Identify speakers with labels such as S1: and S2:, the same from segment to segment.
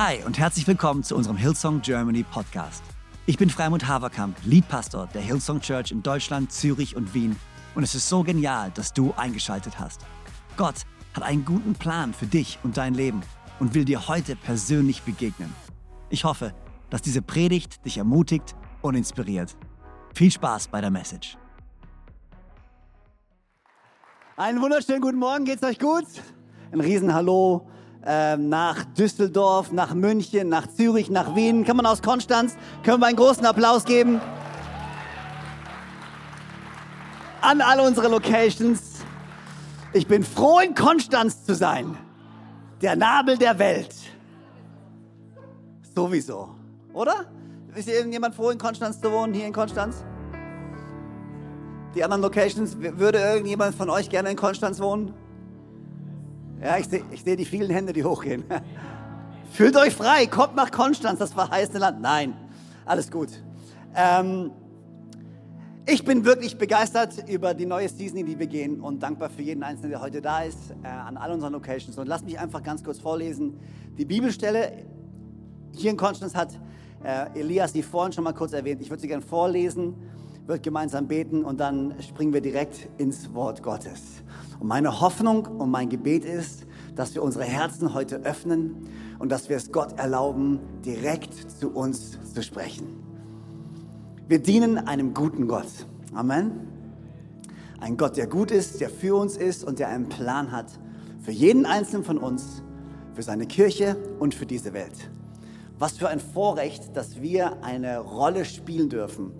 S1: Hi und herzlich willkommen zu unserem Hillsong Germany Podcast. Ich bin Freimund Haverkamp, Leadpastor der Hillsong Church in Deutschland, Zürich und Wien und es ist so genial, dass du eingeschaltet hast. Gott hat einen guten Plan für dich und dein Leben und will dir heute persönlich begegnen. Ich hoffe, dass diese Predigt dich ermutigt und inspiriert. Viel Spaß bei der Message.
S2: Einen wunderschönen guten Morgen, geht's euch gut? Ein Riesenhallo nach Düsseldorf, nach München, nach Zürich, nach Wien. Kann man aus Konstanz? Können wir einen großen Applaus geben? An alle unsere Locations. Ich bin froh, in Konstanz zu sein. Der Nabel der Welt. Sowieso, oder? Ist irgendjemand froh, in Konstanz zu wohnen, hier in Konstanz? Die anderen Locations, würde irgendjemand von euch gerne in Konstanz wohnen? Ja, ich sehe ich seh die vielen Hände, die hochgehen. Fühlt euch frei, kommt nach Konstanz, das verheißene Land. Nein, alles gut. Ähm, ich bin wirklich begeistert über die neue Season, in die wir gehen und dankbar für jeden Einzelnen, der heute da ist, äh, an all unseren Locations. Und lass mich einfach ganz kurz vorlesen. Die Bibelstelle hier in Konstanz hat äh, Elias die vorhin schon mal kurz erwähnt. Ich würde sie gerne vorlesen, wird gemeinsam beten und dann springen wir direkt ins Wort Gottes. Und meine Hoffnung und mein Gebet ist, dass wir unsere Herzen heute öffnen und dass wir es Gott erlauben, direkt zu uns zu sprechen. Wir dienen einem guten Gott. Amen. Ein Gott, der gut ist, der für uns ist und der einen Plan hat für jeden einzelnen von uns, für seine Kirche und für diese Welt. Was für ein Vorrecht, dass wir eine Rolle spielen dürfen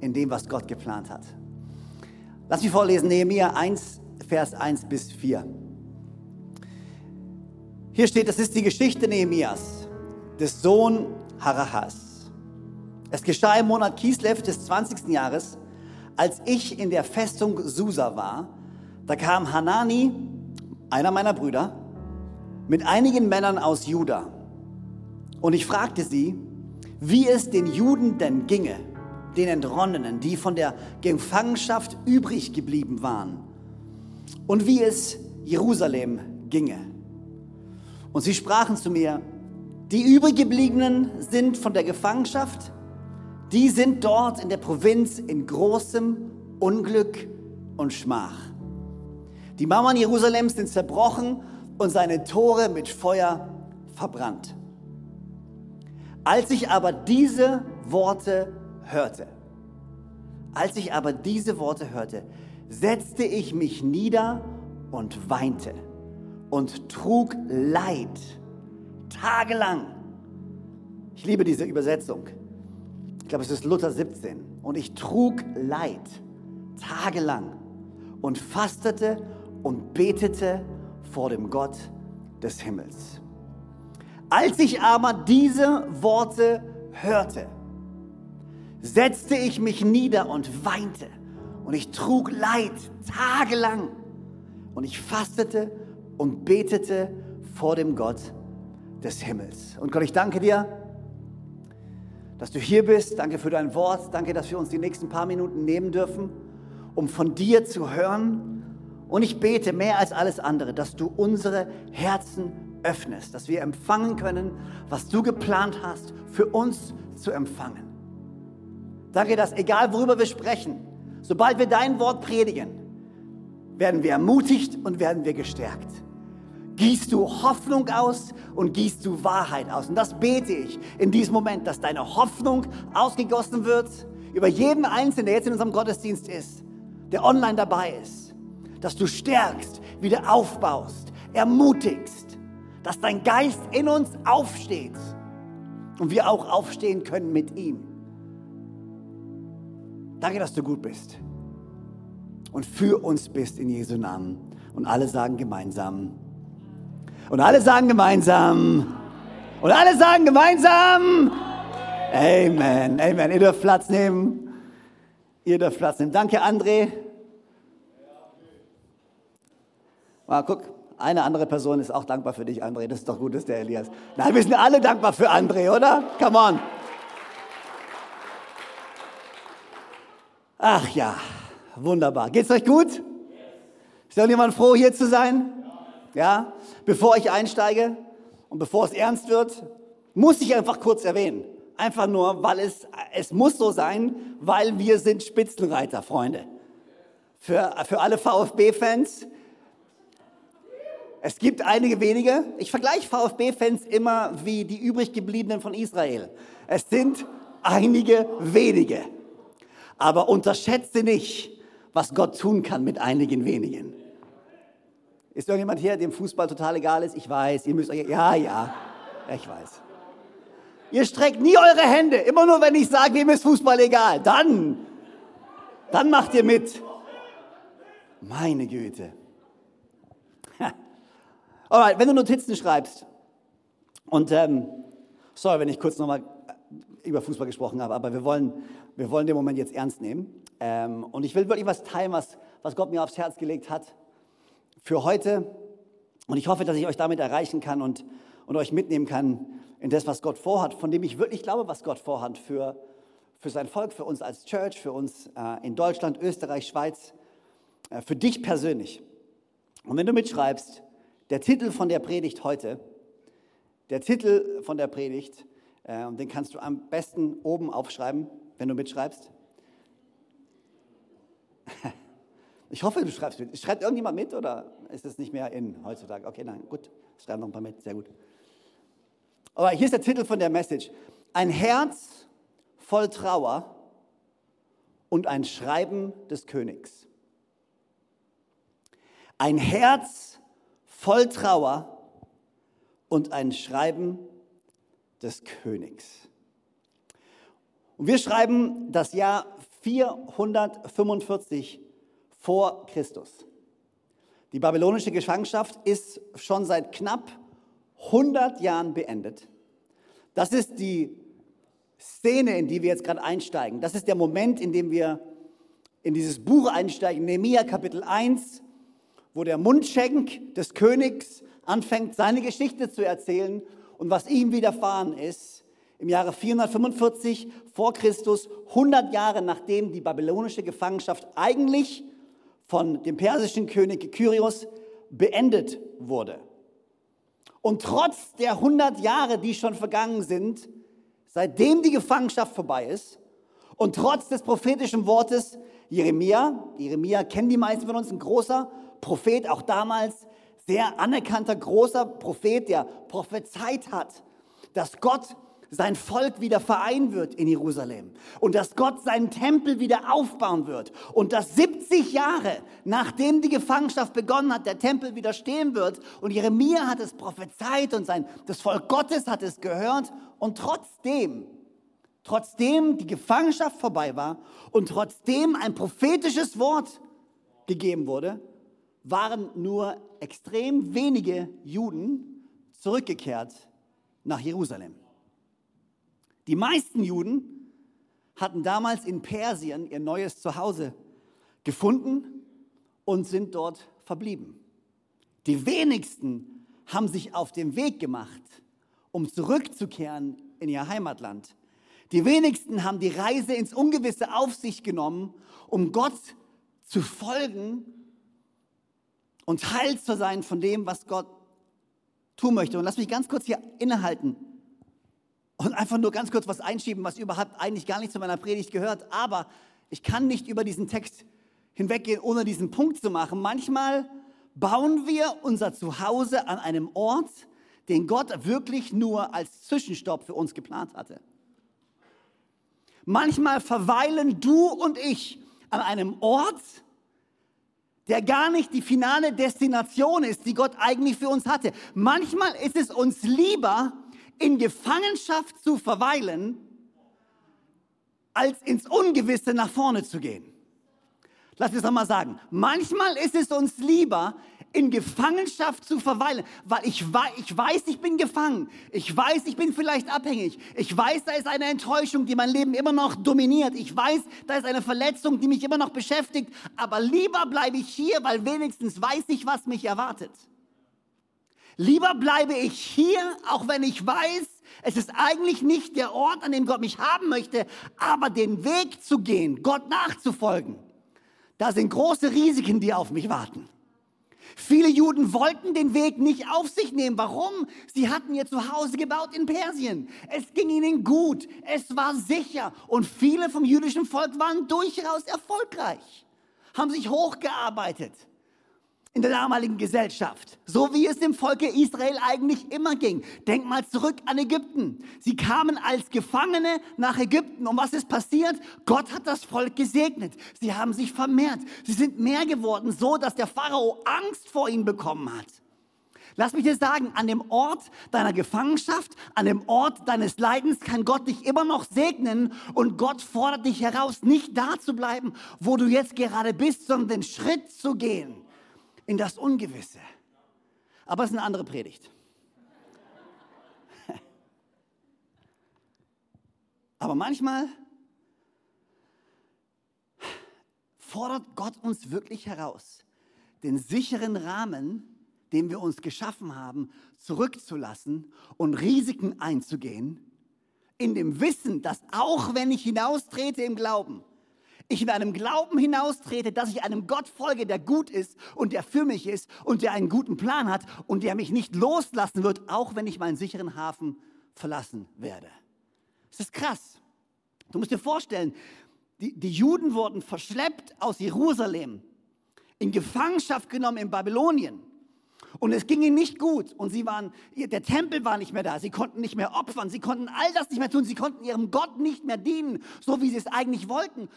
S2: in dem, was Gott geplant hat. Lass mich vorlesen, Nehemiah 1, Vers 1 bis 4. Hier steht, das ist die Geschichte Nehemias, des Sohn Harahas. Es geschah im Monat Kislev des 20. Jahres, als ich in der Festung Susa war, da kam Hanani, einer meiner Brüder, mit einigen Männern aus Juda. Und ich fragte sie, wie es den Juden denn ginge, den Entronnenen, die von der Gefangenschaft übrig geblieben waren und wie es Jerusalem ginge. Und sie sprachen zu mir, die übriggebliebenen sind von der Gefangenschaft, die sind dort in der Provinz in großem Unglück und Schmach. Die Mauern Jerusalems sind zerbrochen und seine Tore mit Feuer verbrannt. Als ich aber diese Worte hörte, als ich aber diese Worte hörte, setzte ich mich nieder und weinte und trug Leid tagelang. Ich liebe diese Übersetzung. Ich glaube, es ist Luther 17. Und ich trug Leid tagelang und fastete und betete vor dem Gott des Himmels. Als ich aber diese Worte hörte, setzte ich mich nieder und weinte und ich trug Leid tagelang. Und ich fastete und betete vor dem Gott des Himmels. Und Gott, ich danke dir, dass du hier bist. Danke für dein Wort. Danke, dass wir uns die nächsten paar Minuten nehmen dürfen, um von dir zu hören. Und ich bete mehr als alles andere, dass du unsere Herzen öffnest, dass wir empfangen können, was du geplant hast, für uns zu empfangen. Danke, dass egal worüber wir sprechen, Sobald wir dein Wort predigen, werden wir ermutigt und werden wir gestärkt. Gießt du Hoffnung aus und gießt du Wahrheit aus. Und das bete ich in diesem Moment, dass deine Hoffnung ausgegossen wird über jeden Einzelnen, der jetzt in unserem Gottesdienst ist, der online dabei ist. Dass du stärkst, wieder aufbaust, ermutigst, dass dein Geist in uns aufsteht und wir auch aufstehen können mit ihm. Danke, dass du gut bist und für uns bist in Jesu Namen. Und alle sagen gemeinsam. Und alle sagen gemeinsam. Und alle sagen gemeinsam. Amen. Amen. Ihr dürft Platz nehmen. Ihr dürft Platz nehmen. Danke, André. Mal guck, eine andere Person ist auch dankbar für dich, André. Das ist doch gut, dass der Elias. Nein, wir sind alle dankbar für André, oder? Come on. Ach ja, wunderbar. Geht's euch gut? Ist irgendjemand froh, hier zu sein? Ja? Bevor ich einsteige und bevor es ernst wird, Muss ich einfach kurz erwähnen. Einfach nur, weil es, es muss so sein, weil wir sind Spitzenreiter, Freunde. Für, für alle VfB-Fans. Es gibt einige wenige. Ich vergleiche VfB-Fans immer wie die übrig gebliebenen von Israel. Es sind einige wenige. Aber unterschätze nicht, was Gott tun kann mit einigen wenigen. Ist irgendjemand hier, dem Fußball total egal ist? Ich weiß, ihr müsst euch, ja, ja, ich weiß. Ihr streckt nie eure Hände, immer nur wenn ich sage, wem ist Fußball egal. Dann, dann macht ihr mit. Meine Güte. Alright, wenn du Notizen schreibst, und ähm, sorry, wenn ich kurz nochmal über Fußball gesprochen habe, aber wir wollen, wir wollen den Moment jetzt ernst nehmen. Ähm, und ich will wirklich was teilen, was, was Gott mir aufs Herz gelegt hat für heute. Und ich hoffe, dass ich euch damit erreichen kann und, und euch mitnehmen kann in das, was Gott vorhat, von dem ich wirklich glaube, was Gott vorhat für, für sein Volk, für uns als Church, für uns äh, in Deutschland, Österreich, Schweiz, äh, für dich persönlich. Und wenn du mitschreibst, der Titel von der Predigt heute, der Titel von der Predigt, äh, den kannst du am besten oben aufschreiben, wenn du mitschreibst. Ich hoffe, du schreibst mit. Schreibt irgendjemand mit oder ist es nicht mehr in heutzutage? Okay, nein, gut. Schreiben noch ein paar mit, sehr gut. Aber hier ist der Titel von der Message. Ein Herz voll Trauer und ein Schreiben des Königs. Ein Herz voll Trauer und ein Schreiben des Königs. Und wir schreiben das Jahr 445 vor Christus. Die babylonische Gefangenschaft ist schon seit knapp 100 Jahren beendet. Das ist die Szene, in die wir jetzt gerade einsteigen. Das ist der Moment, in dem wir in dieses Buch einsteigen, Nehemiah Kapitel 1, wo der Mundschenk des Königs anfängt, seine Geschichte zu erzählen und was ihm widerfahren ist im Jahre 445 vor Christus, 100 Jahre nachdem die babylonische Gefangenschaft eigentlich von dem persischen König Kyrios beendet wurde. Und trotz der 100 Jahre, die schon vergangen sind, seitdem die Gefangenschaft vorbei ist, und trotz des prophetischen Wortes Jeremia, Jeremia kennen die meisten von uns, ein großer Prophet, auch damals sehr anerkannter, großer Prophet, der prophezeit hat, dass Gott sein Volk wieder vereinen wird in Jerusalem und dass Gott seinen Tempel wieder aufbauen wird und dass 70 Jahre nachdem die Gefangenschaft begonnen hat, der Tempel wieder stehen wird und Jeremia hat es prophezeit und sein, das Volk Gottes hat es gehört und trotzdem, trotzdem die Gefangenschaft vorbei war und trotzdem ein prophetisches Wort gegeben wurde, waren nur extrem wenige Juden zurückgekehrt nach Jerusalem. Die meisten Juden hatten damals in Persien ihr neues Zuhause gefunden und sind dort verblieben. Die wenigsten haben sich auf den Weg gemacht, um zurückzukehren in ihr Heimatland. Die wenigsten haben die Reise ins Ungewisse auf sich genommen, um Gott zu folgen und Teil zu sein von dem, was Gott tun möchte. Und lass mich ganz kurz hier innehalten und einfach nur ganz kurz was einschieben, was überhaupt eigentlich gar nicht zu meiner Predigt gehört. Aber ich kann nicht über diesen Text hinweggehen, ohne diesen Punkt zu machen. Manchmal bauen wir unser Zuhause an einem Ort, den Gott wirklich nur als Zwischenstopp für uns geplant hatte. Manchmal verweilen du und ich an einem Ort, der gar nicht die finale Destination ist, die Gott eigentlich für uns hatte. Manchmal ist es uns lieber, in Gefangenschaft zu verweilen, als ins Ungewisse nach vorne zu gehen. Lass mich es nochmal sagen. Manchmal ist es uns lieber, in Gefangenschaft zu verweilen, weil ich, ich weiß, ich bin gefangen. Ich weiß, ich bin vielleicht abhängig. Ich weiß, da ist eine Enttäuschung, die mein Leben immer noch dominiert. Ich weiß, da ist eine Verletzung, die mich immer noch beschäftigt. Aber lieber bleibe ich hier, weil wenigstens weiß ich, was mich erwartet. Lieber bleibe ich hier, auch wenn ich weiß, es ist eigentlich nicht der Ort, an dem Gott mich haben möchte, aber den Weg zu gehen, Gott nachzufolgen, da sind große Risiken, die auf mich warten. Viele Juden wollten den Weg nicht auf sich nehmen. Warum? Sie hatten ihr Zuhause gebaut in Persien. Es ging ihnen gut. Es war sicher. Und viele vom jüdischen Volk waren durchaus erfolgreich, haben sich hochgearbeitet in der damaligen Gesellschaft, so wie es dem Volke Israel eigentlich immer ging. Denk mal zurück an Ägypten. Sie kamen als Gefangene nach Ägypten. Und was ist passiert? Gott hat das Volk gesegnet. Sie haben sich vermehrt. Sie sind mehr geworden, so dass der Pharao Angst vor ihnen bekommen hat. Lass mich dir sagen, an dem Ort deiner Gefangenschaft, an dem Ort deines Leidens kann Gott dich immer noch segnen und Gott fordert dich heraus, nicht da zu bleiben, wo du jetzt gerade bist, sondern den Schritt zu gehen in das Ungewisse. Aber es ist eine andere Predigt. Aber manchmal fordert Gott uns wirklich heraus, den sicheren Rahmen, den wir uns geschaffen haben, zurückzulassen und Risiken einzugehen, in dem Wissen, dass auch wenn ich hinaustrete im Glauben, ich in einem Glauben hinaustrete, dass ich einem Gott folge, der gut ist und der für mich ist und der einen guten Plan hat und der mich nicht loslassen wird, auch wenn ich meinen sicheren Hafen verlassen werde. Das ist krass. Du musst dir vorstellen, die, die Juden wurden verschleppt aus Jerusalem, in Gefangenschaft genommen in Babylonien. Und es ging ihnen nicht gut. Und sie waren, der Tempel war nicht mehr da. Sie konnten nicht mehr opfern. Sie konnten all das nicht mehr tun. Sie konnten ihrem Gott nicht mehr dienen, so wie sie es eigentlich wollten.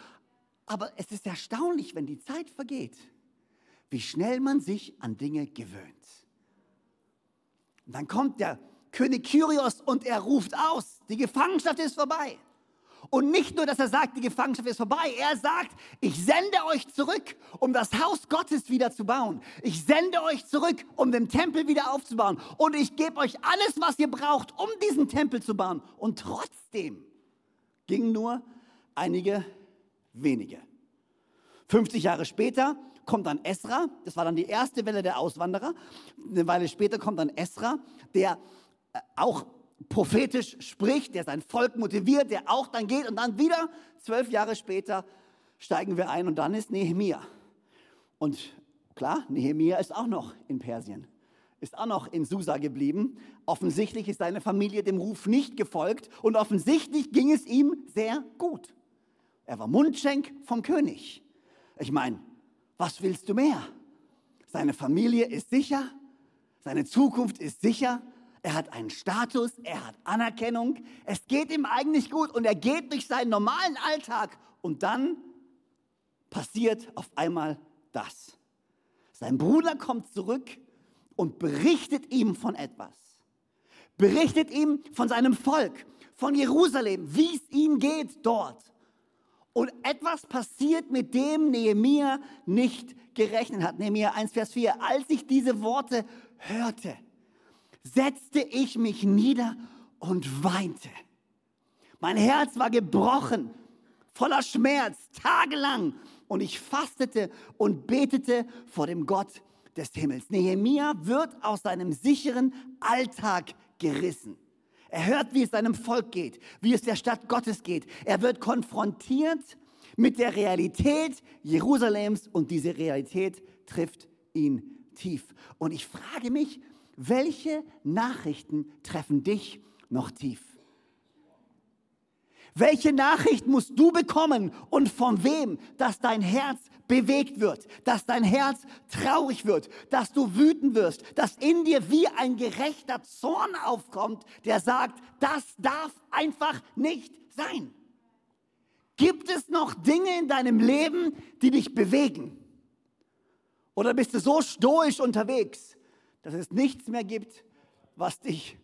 S2: Aber es ist erstaunlich, wenn die Zeit vergeht, wie schnell man sich an Dinge gewöhnt. Und dann kommt der König Kyrios und er ruft aus, die Gefangenschaft ist vorbei. Und nicht nur, dass er sagt, die Gefangenschaft ist vorbei, er sagt, ich sende euch zurück, um das Haus Gottes wieder zu bauen. Ich sende euch zurück, um den Tempel wieder aufzubauen. Und ich gebe euch alles, was ihr braucht, um diesen Tempel zu bauen. Und trotzdem gingen nur einige wenige. 50 Jahre später kommt dann Esra, das war dann die erste Welle der Auswanderer. Eine Weile später kommt dann Esra, der äh, auch prophetisch spricht, der sein Volk motiviert, der auch dann geht und dann wieder zwölf Jahre später steigen wir ein und dann ist Nehemia. Und klar, Nehemia ist auch noch in Persien, ist auch noch in Susa geblieben. Offensichtlich ist seine Familie dem Ruf nicht gefolgt und offensichtlich ging es ihm sehr gut. Er war Mundschenk vom König. Ich meine, was willst du mehr? Seine Familie ist sicher, seine Zukunft ist sicher, er hat einen Status, er hat Anerkennung, es geht ihm eigentlich gut und er geht durch seinen normalen Alltag und dann passiert auf einmal das. Sein Bruder kommt zurück und berichtet ihm von etwas. Berichtet ihm von seinem Volk, von Jerusalem, wie es ihm geht dort. Und etwas passiert, mit dem Nehemia nicht gerechnet hat. Nehemia 1, Vers 4. Als ich diese Worte hörte, setzte ich mich nieder und weinte. Mein Herz war gebrochen, voller Schmerz, tagelang. Und ich fastete und betete vor dem Gott des Himmels. Nehemia wird aus seinem sicheren Alltag gerissen. Er hört, wie es seinem Volk geht, wie es der Stadt Gottes geht. Er wird konfrontiert mit der Realität Jerusalems und diese Realität trifft ihn tief. Und ich frage mich, welche Nachrichten treffen dich noch tief? Welche Nachricht musst du bekommen und von wem, dass dein Herz bewegt wird, dass dein Herz traurig wird, dass du wütend wirst, dass in dir wie ein gerechter Zorn aufkommt, der sagt, das darf einfach nicht sein. Gibt es noch Dinge in deinem Leben, die dich bewegen? Oder bist du so stoisch unterwegs, dass es nichts mehr gibt, was dich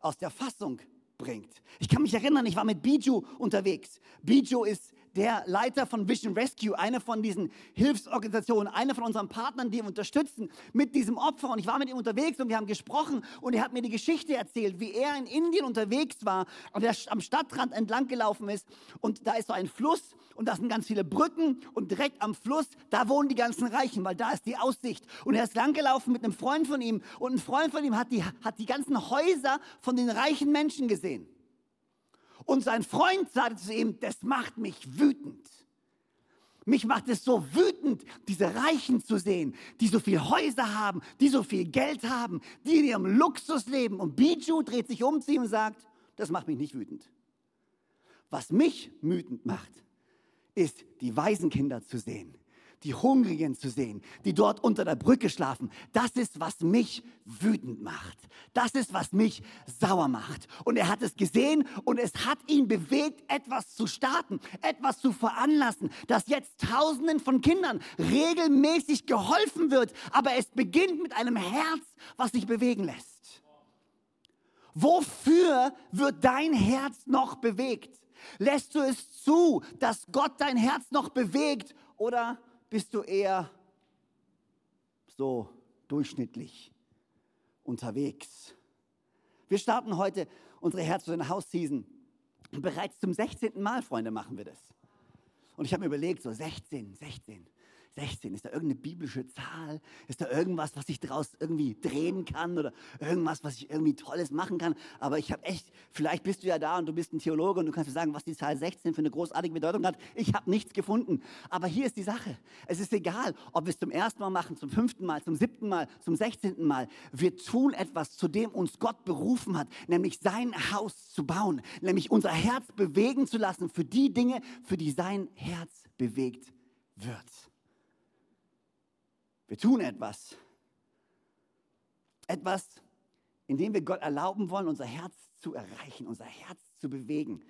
S2: aus der Fassung bringt. Ich kann mich erinnern, ich war mit Biju unterwegs. Biju ist der Leiter von Vision Rescue, eine von diesen Hilfsorganisationen, einer von unseren Partnern, die wir unterstützen mit diesem Opfer. Und ich war mit ihm unterwegs und wir haben gesprochen und er hat mir die Geschichte erzählt, wie er in Indien unterwegs war und er am Stadtrand entlang gelaufen ist. Und da ist so ein Fluss und da sind ganz viele Brücken und direkt am Fluss, da wohnen die ganzen Reichen, weil da ist die Aussicht. Und er ist langgelaufen mit einem Freund von ihm und ein Freund von ihm hat die, hat die ganzen Häuser von den reichen Menschen gesehen. Und sein Freund sagte zu ihm, das macht mich wütend. Mich macht es so wütend, diese Reichen zu sehen, die so viel Häuser haben, die so viel Geld haben, die in ihrem Luxus leben. Und Bijou dreht sich um zu ihm und sagt, das macht mich nicht wütend. Was mich wütend macht, ist, die Waisenkinder zu sehen, die Hungrigen zu sehen, die dort unter der Brücke schlafen. Das ist, was mich wütend macht. Das ist, was mich sauer macht. Und er hat es gesehen und es hat ihn bewegt, etwas zu starten, etwas zu veranlassen, dass jetzt Tausenden von Kindern regelmäßig geholfen wird. Aber es beginnt mit einem Herz, was sich bewegen lässt. Wofür wird dein Herz noch bewegt? Lässt du es zu, dass Gott dein Herz noch bewegt oder bist du eher so durchschnittlich unterwegs? Wir starten heute unsere Herz- und Haus-Season. Bereits zum 16. Mal, Freunde, machen wir das. Und ich habe mir überlegt, so 16, 16. 16. Ist da irgendeine biblische Zahl? Ist da irgendwas, was ich daraus irgendwie drehen kann oder irgendwas, was ich irgendwie Tolles machen kann? Aber ich habe echt, vielleicht bist du ja da und du bist ein Theologe und du kannst mir sagen, was die Zahl 16 für eine großartige Bedeutung hat. Ich habe nichts gefunden. Aber hier ist die Sache. Es ist egal, ob wir es zum ersten Mal machen, zum fünften Mal, zum siebten Mal, zum sechzehnten Mal. Wir tun etwas, zu dem uns Gott berufen hat, nämlich sein Haus zu bauen, nämlich unser Herz bewegen zu lassen für die Dinge, für die sein Herz bewegt wird. Wir tun etwas. Etwas, in dem wir Gott erlauben wollen, unser Herz zu erreichen, unser Herz zu bewegen.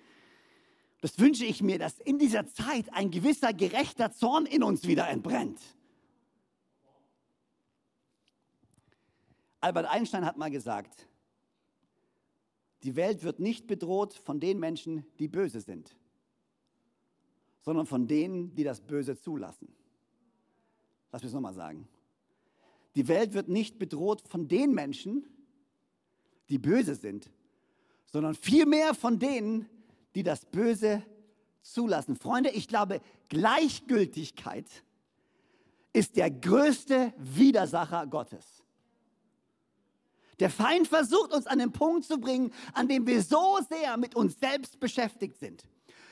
S2: Das wünsche ich mir, dass in dieser Zeit ein gewisser gerechter Zorn in uns wieder entbrennt. Albert Einstein hat mal gesagt, die Welt wird nicht bedroht von den Menschen, die böse sind, sondern von denen, die das Böse zulassen. Lass mich es nochmal sagen. Die Welt wird nicht bedroht von den Menschen, die böse sind, sondern vielmehr von denen, die das Böse zulassen. Freunde, ich glaube, Gleichgültigkeit ist der größte Widersacher Gottes. Der Feind versucht uns an den Punkt zu bringen, an dem wir so sehr mit uns selbst beschäftigt sind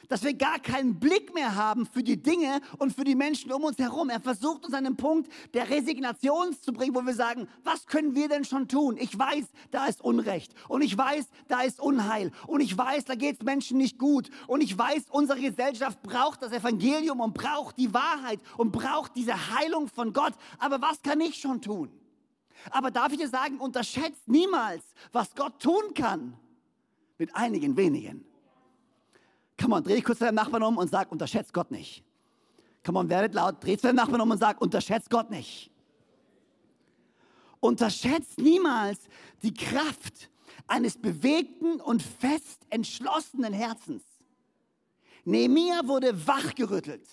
S2: dass wir gar keinen Blick mehr haben für die Dinge und für die Menschen um uns herum. Er versucht uns an den Punkt der Resignation zu bringen, wo wir sagen, was können wir denn schon tun? Ich weiß, da ist Unrecht und ich weiß, da ist Unheil und ich weiß, da geht es Menschen nicht gut und ich weiß, unsere Gesellschaft braucht das Evangelium und braucht die Wahrheit und braucht diese Heilung von Gott. Aber was kann ich schon tun? Aber darf ich dir sagen, unterschätzt niemals, was Gott tun kann mit einigen wenigen. Come on, dreh dich kurz zu deinem Nachbarn um und sag, unterschätzt Gott nicht. Come on, werdet laut, dreh zu deinem Nachbarn um und sag, unterschätzt Gott nicht. Unterschätzt niemals die Kraft eines bewegten und fest entschlossenen Herzens. Nehemiah wurde wachgerüttelt.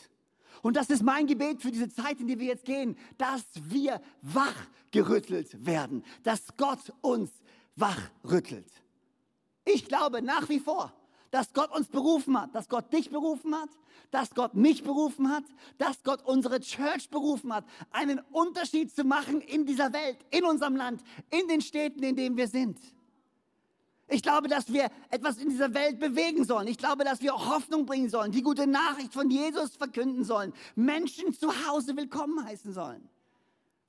S2: Und das ist mein Gebet für diese Zeit, in die wir jetzt gehen, dass wir wachgerüttelt werden, dass Gott uns wachrüttelt. Ich glaube nach wie vor, dass Gott uns berufen hat, dass Gott dich berufen hat, dass Gott mich berufen hat, dass Gott unsere Church berufen hat, einen Unterschied zu machen in dieser Welt, in unserem Land, in den Städten, in denen wir sind. Ich glaube, dass wir etwas in dieser Welt bewegen sollen. Ich glaube, dass wir Hoffnung bringen sollen, die gute Nachricht von Jesus verkünden sollen, Menschen zu Hause willkommen heißen sollen.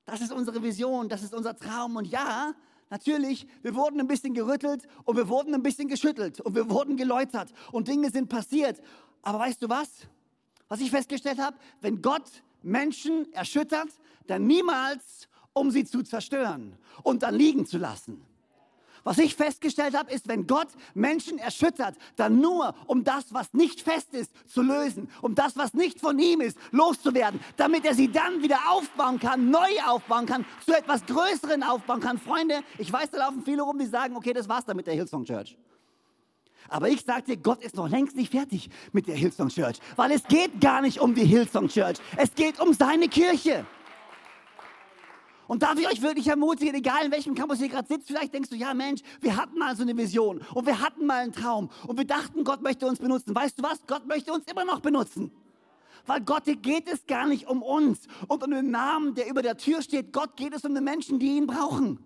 S2: Das ist unsere Vision, das ist unser Traum. Und ja, Natürlich, wir wurden ein bisschen gerüttelt und wir wurden ein bisschen geschüttelt und wir wurden geläutert und Dinge sind passiert. Aber weißt du was? Was ich festgestellt habe, wenn Gott Menschen erschüttert, dann niemals, um sie zu zerstören und dann liegen zu lassen. Was ich festgestellt habe, ist, wenn Gott Menschen erschüttert, dann nur, um das, was nicht fest ist, zu lösen, um das, was nicht von ihm ist, loszuwerden, damit er sie dann wieder aufbauen kann, neu aufbauen kann, zu etwas Größeren aufbauen kann. Freunde, ich weiß, da laufen viele rum, die sagen, okay, das war's dann mit der Hillsong Church. Aber ich sage dir, Gott ist noch längst nicht fertig mit der Hillsong Church, weil es geht gar nicht um die Hillsong Church, es geht um seine Kirche. Und darf ich euch wirklich ermutigen, egal in welchem Campus ihr gerade sitzt, vielleicht denkst du, ja Mensch, wir hatten mal so eine Vision und wir hatten mal einen Traum und wir dachten, Gott möchte uns benutzen. Weißt du was? Gott möchte uns immer noch benutzen. Weil Gott geht es gar nicht um uns und um den Namen, der über der Tür steht. Gott geht es um die Menschen, die ihn brauchen.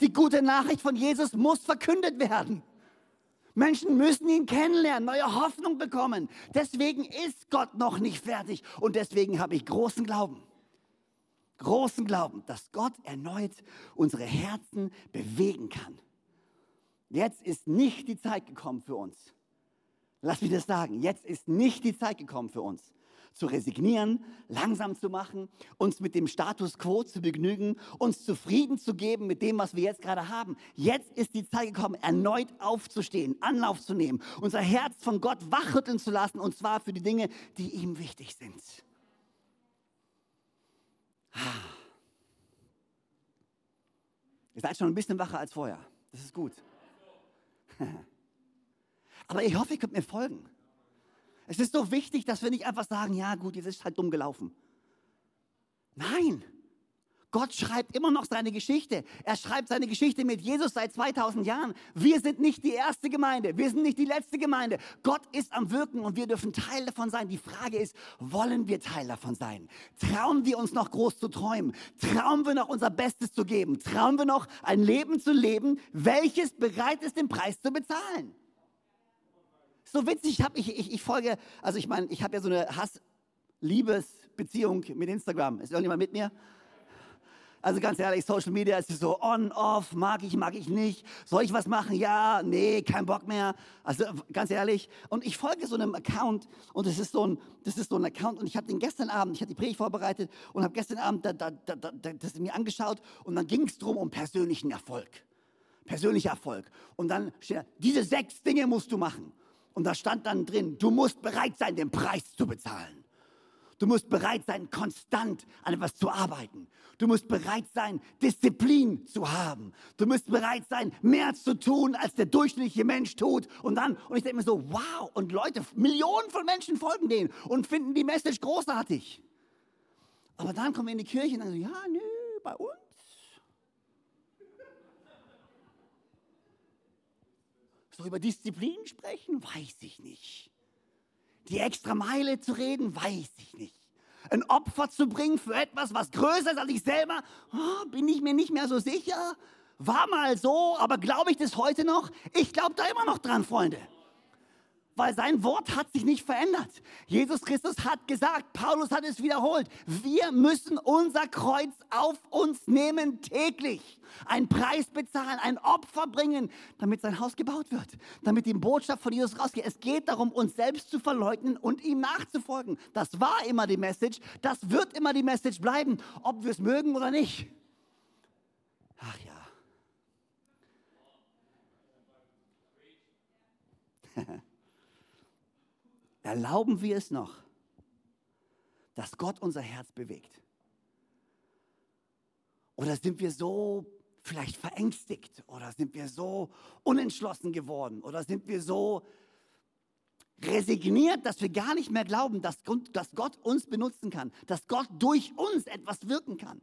S2: Die gute Nachricht von Jesus muss verkündet werden. Menschen müssen ihn kennenlernen, neue Hoffnung bekommen. Deswegen ist Gott noch nicht fertig. Und deswegen habe ich großen Glauben. Großen Glauben, dass Gott erneut unsere Herzen bewegen kann. Jetzt ist nicht die Zeit gekommen für uns. Lass mich das sagen. Jetzt ist nicht die Zeit gekommen für uns zu resignieren, langsam zu machen, uns mit dem Status quo zu begnügen, uns zufrieden zu geben mit dem, was wir jetzt gerade haben. Jetzt ist die Zeit gekommen, erneut aufzustehen, Anlauf zu nehmen, unser Herz von Gott wachrütteln zu lassen, und zwar für die Dinge, die ihm wichtig sind. Ihr seid schon ein bisschen wacher als vorher. Das ist gut. Aber ich hoffe, ihr könnt mir folgen. Es ist so wichtig, dass wir nicht einfach sagen, ja gut, jetzt ist halt dumm gelaufen. Nein, Gott schreibt immer noch seine Geschichte. Er schreibt seine Geschichte mit Jesus seit 2000 Jahren. Wir sind nicht die erste Gemeinde, wir sind nicht die letzte Gemeinde. Gott ist am Wirken und wir dürfen Teil davon sein. Die Frage ist, wollen wir Teil davon sein? Trauen wir uns noch groß zu träumen? Trauen wir noch unser Bestes zu geben? Trauen wir noch ein Leben zu leben, welches bereit ist, den Preis zu bezahlen? so witzig, hab, ich, ich, ich folge, also ich meine, ich habe ja so eine Hass-Liebes-Beziehung mit Instagram. Ist irgendjemand mit mir? Also ganz ehrlich, Social Media ist so on, off, mag ich, mag ich nicht. Soll ich was machen? Ja, nee, kein Bock mehr. Also ganz ehrlich. Und ich folge so einem Account und das ist so ein, das ist so ein Account und ich habe den gestern Abend, ich hatte die Predigt vorbereitet und habe gestern Abend da, da, da, das mir angeschaut und dann ging es darum um persönlichen Erfolg. Persönlicher Erfolg. Und dann steht da, diese sechs Dinge musst du machen. Und da stand dann drin, du musst bereit sein, den Preis zu bezahlen. Du musst bereit sein, konstant an etwas zu arbeiten. Du musst bereit sein, Disziplin zu haben. Du musst bereit sein, mehr zu tun, als der durchschnittliche Mensch tut. Und dann, und ich denke mir so, wow, und Leute, Millionen von Menschen folgen denen und finden die Message großartig. Aber dann kommen wir in die Kirche und dann so, ja, nö, bei uns So über Disziplin sprechen, weiß ich nicht. Die extra Meile zu reden, weiß ich nicht. Ein Opfer zu bringen für etwas, was größer ist als ich selber, oh, bin ich mir nicht mehr so sicher. War mal so, aber glaube ich das heute noch? Ich glaube da immer noch dran, Freunde weil sein Wort hat sich nicht verändert. Jesus Christus hat gesagt, Paulus hat es wiederholt, wir müssen unser Kreuz auf uns nehmen täglich, einen Preis bezahlen, ein Opfer bringen, damit sein Haus gebaut wird, damit die Botschaft von Jesus rausgeht. Es geht darum, uns selbst zu verleugnen und ihm nachzufolgen. Das war immer die Message, das wird immer die Message bleiben, ob wir es mögen oder nicht. Ach ja. Erlauben wir es noch, dass Gott unser Herz bewegt? Oder sind wir so vielleicht verängstigt? Oder sind wir so unentschlossen geworden? Oder sind wir so resigniert, dass wir gar nicht mehr glauben, dass Gott uns benutzen kann, dass Gott durch uns etwas wirken kann?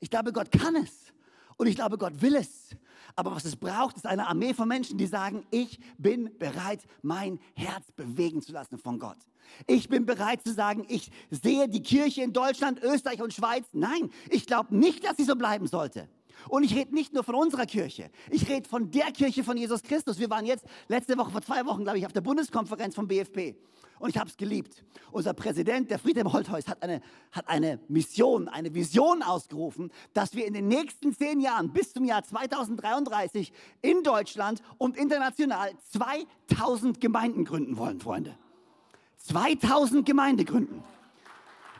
S2: Ich glaube, Gott kann es. Und ich glaube, Gott will es. Aber was es braucht, ist eine Armee von Menschen, die sagen, ich bin bereit, mein Herz bewegen zu lassen von Gott. Ich bin bereit zu sagen, ich sehe die Kirche in Deutschland, Österreich und Schweiz. Nein, ich glaube nicht, dass sie so bleiben sollte. Und ich rede nicht nur von unserer Kirche. Ich rede von der Kirche von Jesus Christus. Wir waren jetzt letzte Woche, vor zwei Wochen, glaube ich, auf der Bundeskonferenz vom BFP. Und ich habe es geliebt. Unser Präsident, der Friedhelm Holthäus, hat eine, hat eine Mission, eine Vision ausgerufen, dass wir in den nächsten zehn Jahren bis zum Jahr 2033 in Deutschland und international 2000 Gemeinden gründen wollen, Freunde. 2000 Gemeinde gründen.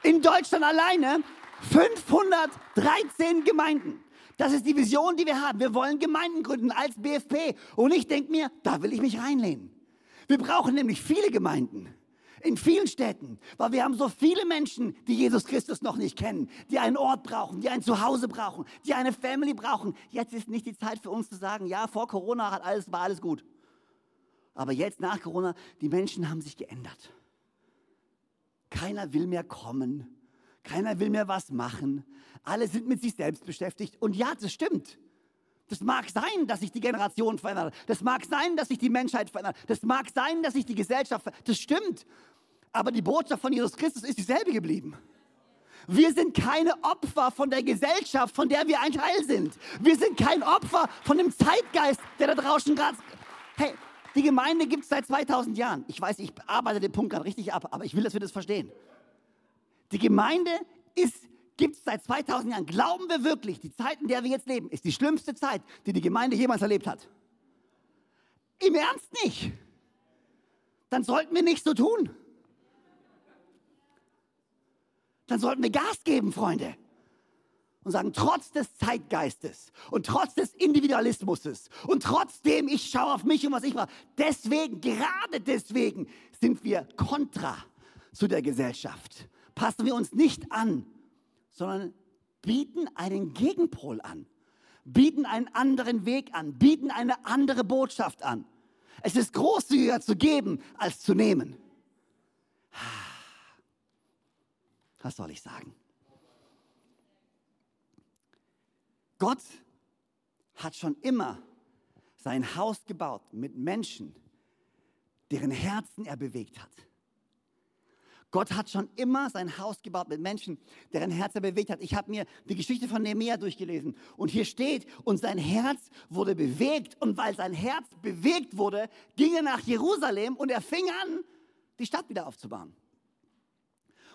S2: In Deutschland alleine 513 Gemeinden. Das ist die Vision, die wir haben. Wir wollen Gemeinden gründen als BFP. Und ich denke mir, da will ich mich reinlehnen. Wir brauchen nämlich viele Gemeinden in vielen Städten, weil wir haben so viele Menschen, die Jesus Christus noch nicht kennen, die einen Ort brauchen, die ein Zuhause brauchen, die eine Family brauchen. Jetzt ist nicht die Zeit für uns zu sagen, ja, vor Corona hat alles, war alles gut. Aber jetzt nach Corona, die Menschen haben sich geändert. Keiner will mehr kommen. Keiner will mehr was machen. Alle sind mit sich selbst beschäftigt. Und ja, das stimmt. Das mag sein, dass sich die Generation verändert. Das mag sein, dass sich die Menschheit verändert. Das mag sein, dass sich die Gesellschaft verändert. Das stimmt. Aber die Botschaft von Jesus Christus ist dieselbe geblieben. Wir sind keine Opfer von der Gesellschaft, von der wir ein Teil sind. Wir sind kein Opfer von dem Zeitgeist, der da draußen gerade. Hey, Die Gemeinde gibt es seit 2000 Jahren. Ich weiß, ich arbeite den Punkt gerade richtig ab, aber ich will, dass wir das verstehen. Die Gemeinde gibt es seit 2000 Jahren. Glauben wir wirklich, die Zeit, in der wir jetzt leben, ist die schlimmste Zeit, die die Gemeinde jemals erlebt hat? Im Ernst nicht. Dann sollten wir nicht so tun. Dann sollten wir Gas geben, Freunde und sagen, trotz des Zeitgeistes und trotz des Individualismus und trotzdem, ich schaue auf mich und was ich mache, deswegen, gerade deswegen sind wir kontra zu der Gesellschaft. Passen wir uns nicht an, sondern bieten einen Gegenpol an, bieten einen anderen Weg an, bieten eine andere Botschaft an. Es ist großzügiger zu geben als zu nehmen. Was soll ich sagen? Gott hat schon immer sein Haus gebaut mit Menschen, deren Herzen er bewegt hat. Gott hat schon immer sein Haus gebaut mit Menschen, deren Herz er bewegt hat. Ich habe mir die Geschichte von Nehemiah durchgelesen und hier steht, und sein Herz wurde bewegt und weil sein Herz bewegt wurde, ging er nach Jerusalem und er fing an, die Stadt wieder aufzubauen.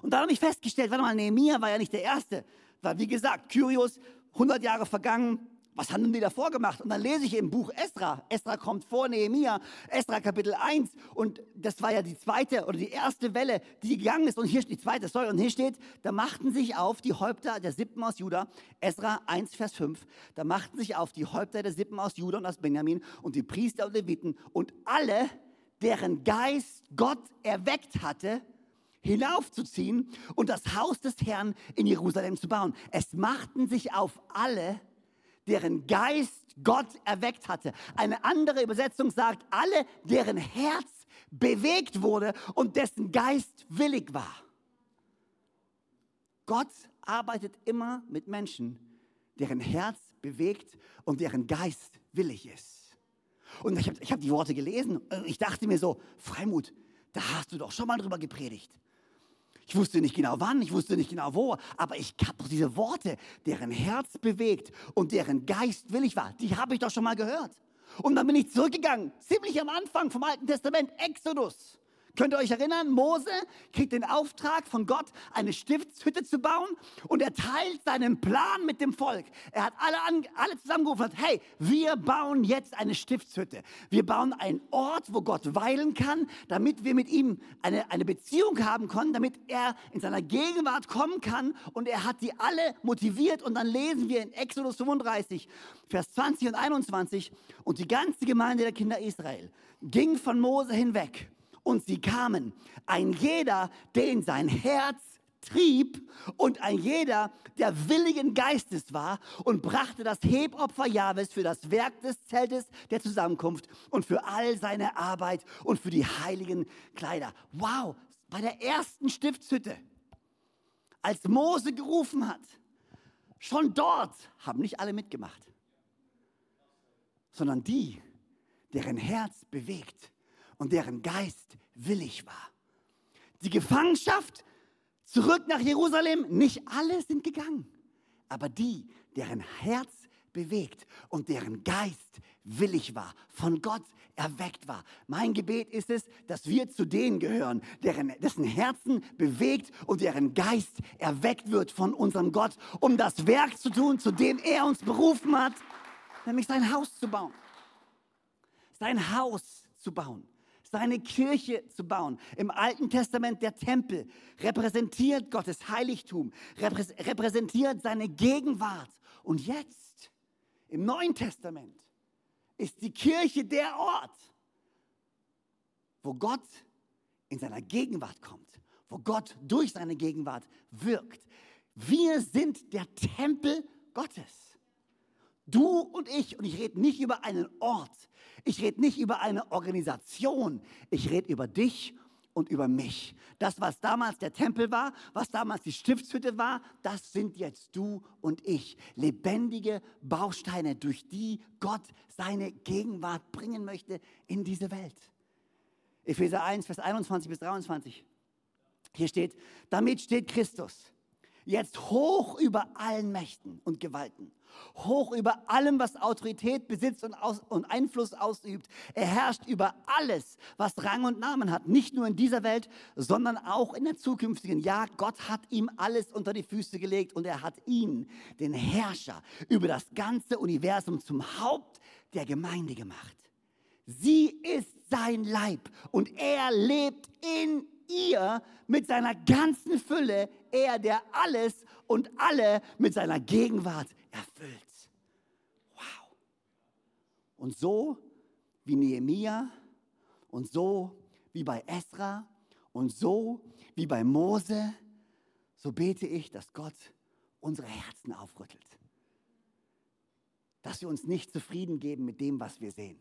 S2: Und da habe ich festgestellt, warte mal, Nehemiah war ja nicht der Erste, weil wie gesagt, Kyrios 100 Jahre vergangen, was haben die davor gemacht? Und dann lese ich im Buch Esra. Esra kommt vor Nehemia, Esra Kapitel 1. Und das war ja die zweite oder die erste Welle, die gegangen ist. Und hier steht die zweite, sorry. Und hier steht, da machten sich auf die Häupter der Sippen aus Juda, Esra 1, Vers 5. Da machten sich auf die Häupter der Sippen aus Juda und aus Benjamin und die Priester und Leviten und alle, deren Geist Gott erweckt hatte, hinaufzuziehen und das Haus des Herrn in Jerusalem zu bauen. Es machten sich auf alle, deren Geist Gott erweckt hatte. Eine andere Übersetzung sagt, alle, deren Herz bewegt wurde und dessen Geist willig war. Gott arbeitet immer mit Menschen, deren Herz bewegt und deren Geist willig ist. Und ich habe hab die Worte gelesen und ich dachte mir so, Freimut, da hast du doch schon mal drüber gepredigt. Ich wusste nicht genau wann, ich wusste nicht genau wo, aber ich habe doch diese Worte, deren Herz bewegt und deren Geist willig war, die habe ich doch schon mal gehört. Und dann bin ich zurückgegangen, ziemlich am Anfang vom Alten Testament, Exodus. Könnt ihr euch erinnern, Mose kriegt den Auftrag von Gott, eine Stiftshütte zu bauen und er teilt seinen Plan mit dem Volk. Er hat alle, an, alle zusammengerufen und hey, wir bauen jetzt eine Stiftshütte. Wir bauen einen Ort, wo Gott weilen kann, damit wir mit ihm eine, eine Beziehung haben können, damit er in seiner Gegenwart kommen kann und er hat die alle motiviert und dann lesen wir in Exodus 35, Vers 20 und 21 und die ganze Gemeinde der Kinder Israel ging von Mose hinweg und sie kamen. Ein jeder, den sein Herz trieb und ein jeder, der willigen Geistes war und brachte das Hebopfer Jahwes für das Werk des Zeltes der Zusammenkunft und für all seine Arbeit und für die heiligen Kleider. Wow, bei der ersten Stiftshütte, als Mose gerufen hat, schon dort haben nicht alle mitgemacht, sondern die, deren Herz bewegt und deren Geist willig war. Die Gefangenschaft zurück nach Jerusalem, nicht alle sind gegangen, aber die, deren Herz bewegt und deren Geist willig war, von Gott erweckt war. Mein Gebet ist es, dass wir zu denen gehören, deren, dessen Herzen bewegt und deren Geist erweckt wird von unserem Gott, um das Werk zu tun, zu dem er uns berufen hat, nämlich sein Haus zu bauen. Sein Haus zu bauen seine Kirche zu bauen. Im Alten Testament der Tempel repräsentiert Gottes Heiligtum, repräsentiert seine Gegenwart. Und jetzt, im Neuen Testament, ist die Kirche der Ort, wo Gott in seiner Gegenwart kommt, wo Gott durch seine Gegenwart wirkt. Wir sind der Tempel Gottes. Du und ich, und ich rede nicht über einen Ort, ich rede nicht über eine Organisation, ich rede über dich und über mich. Das, was damals der Tempel war, was damals die Stiftshütte war, das sind jetzt du und ich. Lebendige Bausteine, durch die Gott seine Gegenwart bringen möchte in diese Welt. Epheser 1, Vers 21 bis 23. Hier steht, damit steht Christus jetzt hoch über allen Mächten und Gewalten, hoch über allem, was Autorität besitzt und, aus, und Einfluss ausübt. Er herrscht über alles, was Rang und Namen hat, nicht nur in dieser Welt, sondern auch in der zukünftigen. Ja, Gott hat ihm alles unter die Füße gelegt und er hat ihn, den Herrscher über das ganze Universum, zum Haupt der Gemeinde gemacht. Sie ist sein Leib und er lebt in ihr mit seiner ganzen Fülle, er, der alles und alle mit seiner Gegenwart erfüllt. Wow. Und so wie Nehemia und so wie bei Esra und so wie bei Mose, so bete ich, dass Gott unsere Herzen aufrüttelt. Dass wir uns nicht zufrieden geben mit dem, was wir sehen,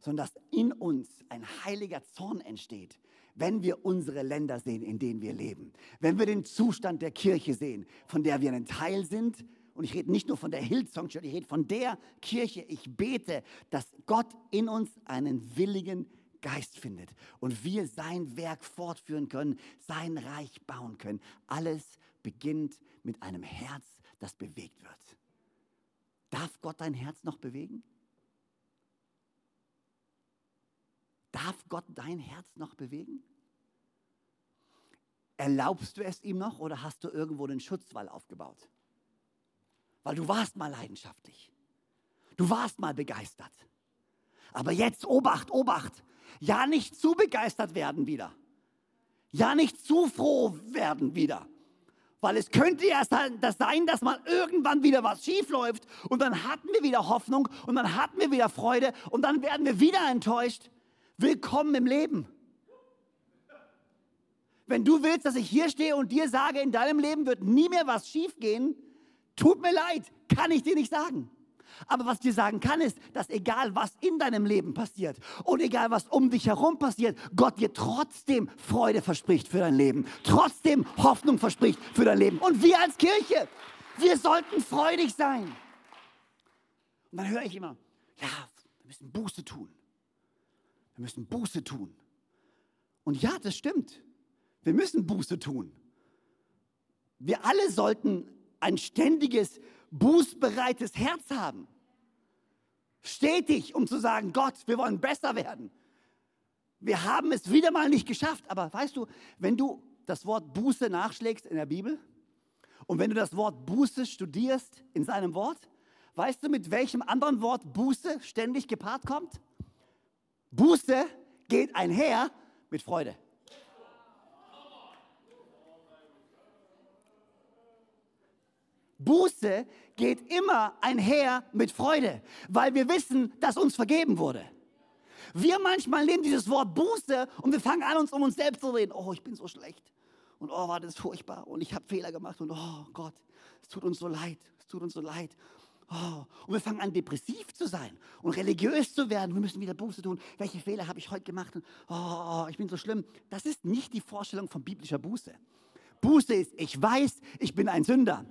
S2: sondern dass in uns ein heiliger Zorn entsteht, wenn wir unsere Länder sehen, in denen wir leben. Wenn wir den Zustand der Kirche sehen, von der wir ein Teil sind. Und ich rede nicht nur von der Hillsong Church, ich rede von der Kirche. Ich bete, dass Gott in uns einen willigen Geist findet und wir sein Werk fortführen können, sein Reich bauen können. Alles beginnt mit einem Herz, das bewegt wird. Darf Gott dein Herz noch bewegen? Darf Gott dein Herz noch bewegen? Erlaubst du es ihm noch oder hast du irgendwo den Schutzwall aufgebaut? Weil du warst mal leidenschaftlich. Du warst mal begeistert. Aber jetzt Obacht, Obacht. Ja, nicht zu begeistert werden wieder. Ja, nicht zu froh werden wieder. Weil es könnte ja das sein, dass mal irgendwann wieder was schief läuft und dann hatten wir wieder Hoffnung und dann hatten wir wieder Freude und dann werden wir wieder enttäuscht. Willkommen im Leben. Wenn du willst, dass ich hier stehe und dir sage, in deinem Leben wird nie mehr was schiefgehen, tut mir leid, kann ich dir nicht sagen. Aber was ich dir sagen kann, ist, dass egal was in deinem Leben passiert und egal was um dich herum passiert, Gott dir trotzdem Freude verspricht für dein Leben, trotzdem Hoffnung verspricht für dein Leben. Und wir als Kirche, wir sollten freudig sein. Und dann höre ich immer, ja, wir müssen Buße tun. Wir müssen Buße tun. Und ja, das stimmt. Wir müssen Buße tun. Wir alle sollten ein ständiges, bußbereites Herz haben. Stetig, um zu sagen, Gott, wir wollen besser werden. Wir haben es wieder mal nicht geschafft. Aber weißt du, wenn du das Wort Buße nachschlägst in der Bibel und wenn du das Wort Buße studierst in seinem Wort, weißt du, mit welchem anderen Wort Buße ständig gepaart kommt? Buße geht einher mit Freude. Buße geht immer einher mit Freude, weil wir wissen, dass uns vergeben wurde. Wir manchmal nehmen dieses Wort Buße und wir fangen an, uns um uns selbst zu reden. Oh, ich bin so schlecht. Und oh, war das furchtbar. Und ich habe Fehler gemacht. Und oh Gott, es tut uns so leid. Es tut uns so leid. Oh, und wir fangen an, depressiv zu sein und religiös zu werden. Wir müssen wieder Buße tun. Welche Fehler habe ich heute gemacht? Und, oh, ich bin so schlimm. Das ist nicht die Vorstellung von biblischer Buße. Buße ist, ich weiß, ich bin ein Sünder.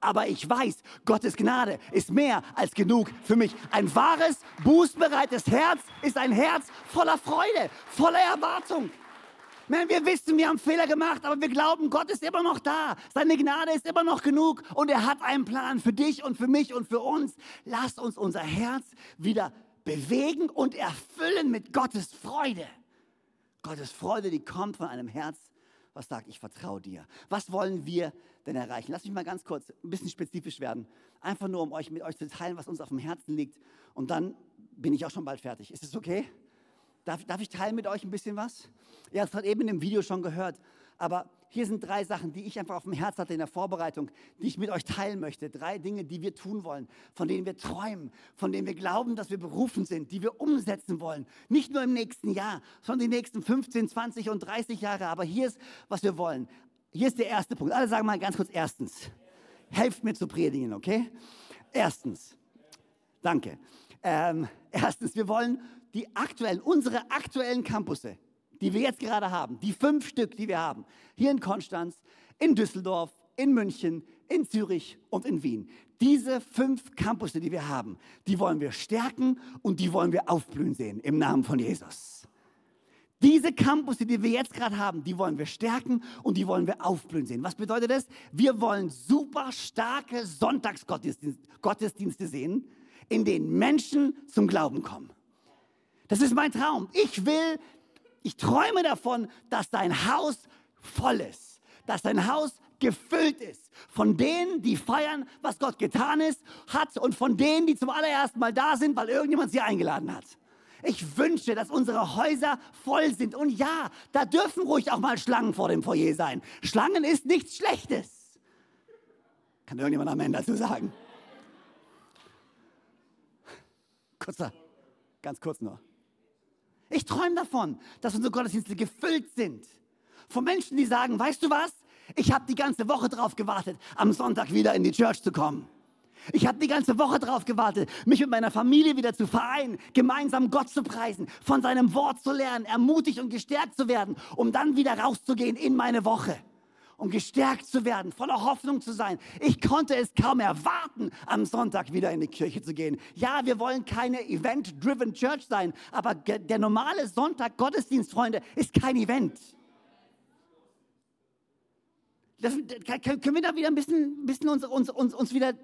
S2: Aber ich weiß, Gottes Gnade ist mehr als genug für mich. Ein wahres, bußbereites Herz ist ein Herz voller Freude, voller Erwartung. Man, wir wissen, wir haben Fehler gemacht, aber wir glauben, Gott ist immer noch da. Seine Gnade ist immer noch genug und er hat einen Plan für dich und für mich und für uns. Lasst uns unser Herz wieder bewegen und erfüllen mit Gottes Freude. Gottes Freude, die kommt von einem Herz, was sagt, ich vertraue dir. Was wollen wir denn erreichen? Lass mich mal ganz kurz ein bisschen spezifisch werden. Einfach nur, um euch mit euch zu teilen, was uns auf dem Herzen liegt. Und dann bin ich auch schon bald fertig. Ist es okay? Darf, darf ich teilen mit euch ein bisschen was? Ihr habt es gerade eben in dem Video schon gehört. Aber hier sind drei Sachen, die ich einfach auf dem Herz hatte in der Vorbereitung, die ich mit euch teilen möchte. Drei Dinge, die wir tun wollen, von denen wir träumen, von denen wir glauben, dass wir berufen sind, die wir umsetzen wollen. Nicht nur im nächsten Jahr, sondern die nächsten 15, 20 und 30 Jahre. Aber hier ist, was wir wollen. Hier ist der erste Punkt. Alle sagen mal ganz kurz erstens. Helft mir zu predigen, okay? Erstens. Danke. Ähm, erstens, wir wollen die aktuellen, unsere aktuellen Campusse, die wir jetzt gerade haben, die fünf Stück, die wir haben, hier in Konstanz, in Düsseldorf, in München, in Zürich und in Wien. Diese fünf Campusse, die wir haben, die wollen wir stärken und die wollen wir aufblühen sehen im Namen von Jesus. Diese Campus, die wir jetzt gerade haben, die wollen wir stärken und die wollen wir aufblühen sehen. Was bedeutet das? Wir wollen super starke Sonntagsgottesdienste sehen, in denen Menschen zum Glauben kommen. Das ist mein Traum. Ich will, ich träume davon, dass dein Haus voll ist, dass dein Haus gefüllt ist von denen, die feiern, was Gott getan ist, hat und von denen, die zum allerersten Mal da sind, weil irgendjemand sie eingeladen hat. Ich wünsche, dass unsere Häuser voll sind. Und ja, da dürfen ruhig auch mal Schlangen vor dem Foyer sein. Schlangen ist nichts Schlechtes. Kann irgendjemand am Ende dazu sagen? Kurzer, ganz kurz nur. Ich träume davon, dass unsere Gottesdienste gefüllt sind. Von Menschen, die sagen, weißt du was? Ich habe die ganze Woche drauf gewartet, am Sonntag wieder in die Church zu kommen. Ich habe die ganze Woche drauf gewartet, mich mit meiner Familie wieder zu vereinen, gemeinsam Gott zu preisen, von seinem Wort zu lernen, ermutigt und gestärkt zu werden, um dann wieder rauszugehen in meine Woche, um gestärkt zu werden, voller Hoffnung zu sein. Ich konnte es kaum erwarten, am Sonntag wieder in die Kirche zu gehen. Ja, wir wollen keine Event-driven Church sein, aber der normale Sonntag Gottesdienst, Freunde, ist kein Event. Das, können wir da wieder ein bisschen, bisschen uns, uns, uns, uns wieder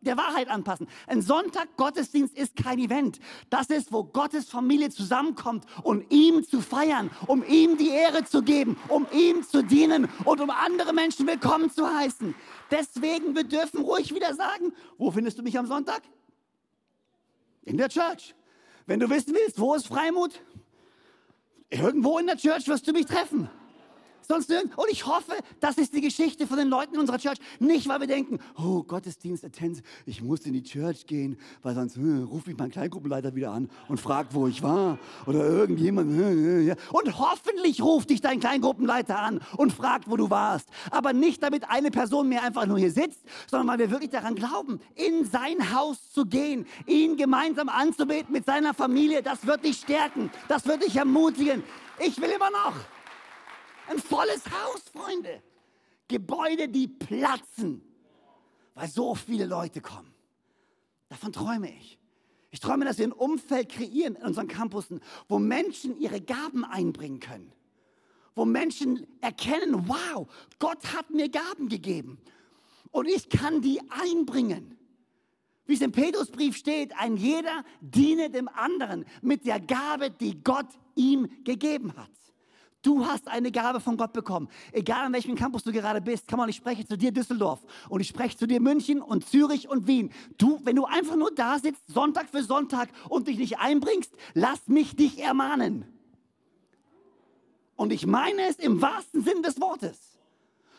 S2: der Wahrheit anpassen. Ein Sonntag Gottesdienst ist kein Event. Das ist, wo Gottes Familie zusammenkommt, um ihm zu feiern, um ihm die Ehre zu geben, um ihm zu dienen und um andere Menschen willkommen zu heißen. Deswegen, wir dürfen ruhig wieder sagen, wo findest du mich am Sonntag? In der Church. Wenn du wissen willst, wo ist Freimut? Irgendwo in der Church wirst du mich treffen sonst nirgends. Und ich hoffe, das ist die Geschichte von den Leuten in unserer Church. Nicht, weil wir denken, oh, Gottesdienst, Attends, ich muss in die Church gehen, weil sonst äh, ruft mich mein Kleingruppenleiter wieder an und fragt, wo ich war. Oder irgendjemand. Äh, ja. Und hoffentlich ruft dich dein Kleingruppenleiter an und fragt, wo du warst. Aber nicht, damit eine Person mehr einfach nur hier sitzt, sondern weil wir wirklich daran glauben, in sein Haus zu gehen, ihn gemeinsam anzubeten mit seiner Familie. Das wird dich stärken, das wird dich ermutigen. Ich will immer noch. Ein volles Haus, Freunde. Gebäude, die platzen, weil so viele Leute kommen. Davon träume ich. Ich träume, dass wir ein Umfeld kreieren in unseren Campussen, wo Menschen ihre Gaben einbringen können. Wo Menschen erkennen, wow, Gott hat mir Gaben gegeben. Und ich kann die einbringen. Wie es im Petrusbrief steht, ein jeder diene dem anderen mit der Gabe, die Gott ihm gegeben hat. Du hast eine Gabe von Gott bekommen. Egal an welchem Campus du gerade bist. Komm mal, ich spreche zu dir Düsseldorf und ich spreche zu dir München und Zürich und Wien. Du, wenn du einfach nur da sitzt, Sonntag für Sonntag und dich nicht einbringst, lass mich dich ermahnen. Und ich meine es im wahrsten Sinn des Wortes.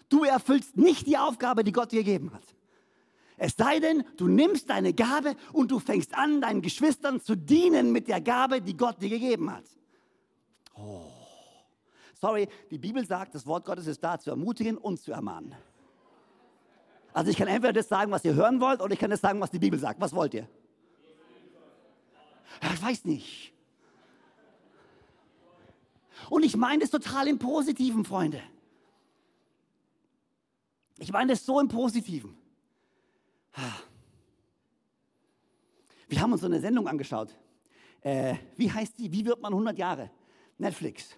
S2: Du erfüllst nicht die Aufgabe, die Gott dir gegeben hat. Es sei denn, du nimmst deine Gabe und du fängst an, deinen Geschwistern zu dienen mit der Gabe, die Gott dir gegeben hat. Oh. Sorry, die Bibel sagt, das Wort Gottes ist da zu ermutigen und zu ermahnen. Also ich kann entweder das sagen, was ihr hören wollt, oder ich kann das sagen, was die Bibel sagt. Was wollt ihr? Ich weiß nicht. Und ich meine das total im Positiven, Freunde. Ich meine das so im Positiven. Wir haben uns so eine Sendung angeschaut. Äh, wie heißt die? Wie wird man 100 Jahre? Netflix.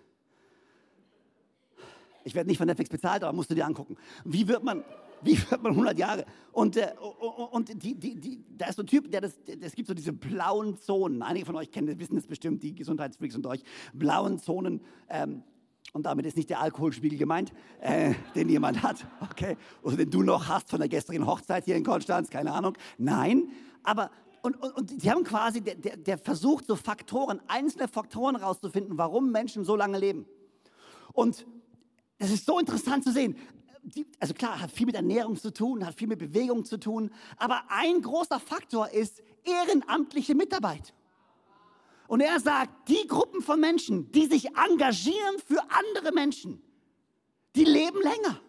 S2: Ich werde nicht von Netflix bezahlt, aber musst du dir angucken. Wie wird man, wie wird man 100 Jahre? Und, äh, und die, die, die, da ist so ein Typ, der das, es gibt so diese blauen Zonen. Einige von euch kennen, wissen das bestimmt, die Gesundheitsfreaks unter euch. Blauen Zonen. Ähm, und damit ist nicht der Alkoholspiegel gemeint, äh, den jemand hat, okay? Oder den du noch hast von der gestrigen Hochzeit hier in Konstanz, keine Ahnung. Nein, aber und, und, und die haben quasi, der, der, der versucht so Faktoren, einzelne Faktoren rauszufinden, warum Menschen so lange leben. Und das ist so interessant zu sehen. also klar, hat viel mit Ernährung zu tun, hat viel mit Bewegung zu tun, aber ein großer Faktor ist ehrenamtliche Mitarbeit. Und er sagt, die Gruppen von Menschen, die sich engagieren für andere Menschen, die leben länger.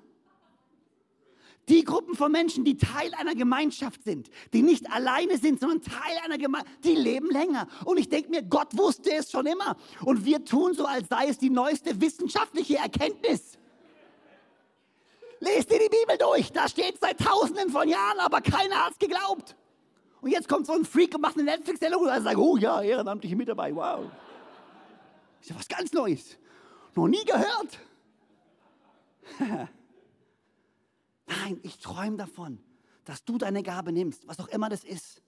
S2: Die Gruppen von Menschen, die Teil einer Gemeinschaft sind, die nicht alleine sind, sondern Teil einer Gemeinschaft, die leben länger. Und ich denke mir, Gott wusste es schon immer. Und wir tun so, als sei es die neueste wissenschaftliche Erkenntnis. Lest dir die Bibel durch. Da steht seit tausenden von Jahren, aber keiner hat es geglaubt. Und jetzt kommt so ein Freak und macht eine Netflix-Sendung und sagt, oh ja, ehrenamtliche Mitarbeit, wow. ist ja was ganz Neues. Noch nie gehört. Nein, ich träume davon, dass du deine Gabe nimmst, was auch immer das ist.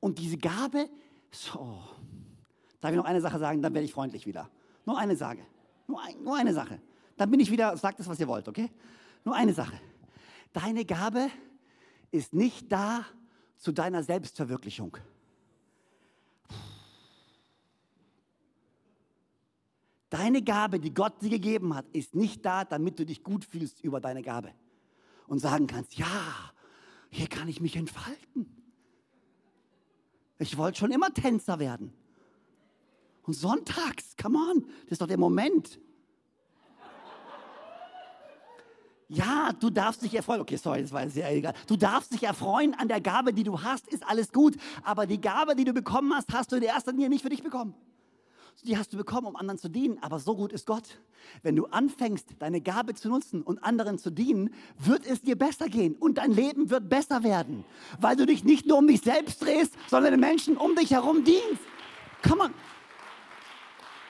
S2: Und diese Gabe, so, darf ich noch eine Sache sagen, dann werde ich freundlich wieder. Nur eine Sache. Nur, ein, nur eine Sache. Dann bin ich wieder, sagt es, was ihr wollt, okay? Nur eine Sache. Deine Gabe ist nicht da zu deiner Selbstverwirklichung. Deine Gabe, die Gott dir gegeben hat, ist nicht da, damit du dich gut fühlst über deine Gabe und sagen kannst, ja, hier kann ich mich entfalten. Ich wollte schon immer Tänzer werden. Und sonntags, come on, das ist doch der Moment. Ja, du darfst dich erfreuen. Okay, sorry, das war sehr egal. Du darfst dich erfreuen an der Gabe, die du hast, ist alles gut. Aber die Gabe, die du bekommen hast, hast du in erster Linie nicht für dich bekommen die hast du bekommen, um anderen zu dienen, aber so gut ist Gott. Wenn du anfängst, deine Gabe zu nutzen und anderen zu dienen, wird es dir besser gehen und dein Leben wird besser werden, weil du dich nicht nur um dich selbst drehst, sondern den Menschen um dich herum dienst. Come on.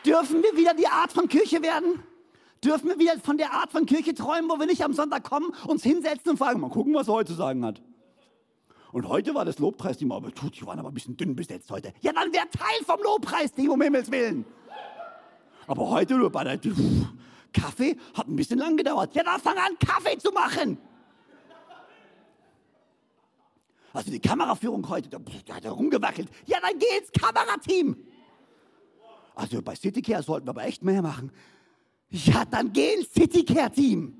S2: Dürfen wir wieder die Art von Kirche werden? Dürfen wir wieder von der Art von Kirche träumen, wo wir nicht am Sonntag kommen, uns hinsetzen und fragen, mal gucken, was er heute zu sagen hat? Und heute war das Lobpreisteam, aber tut, die waren aber ein bisschen dünn besetzt heute. Ja, dann wäre Teil vom Lobpreisteam, um Himmels Willen. Aber heute nur bei der Kaffee hat ein bisschen lang gedauert. Ja, dann fang an, Kaffee zu machen. Also die Kameraführung heute, da, da hat er rumgewackelt. Ja, dann geh ins Kamerateam. Also bei Citycare sollten wir aber echt mehr machen. Ja, dann geh ins Citycare-Team.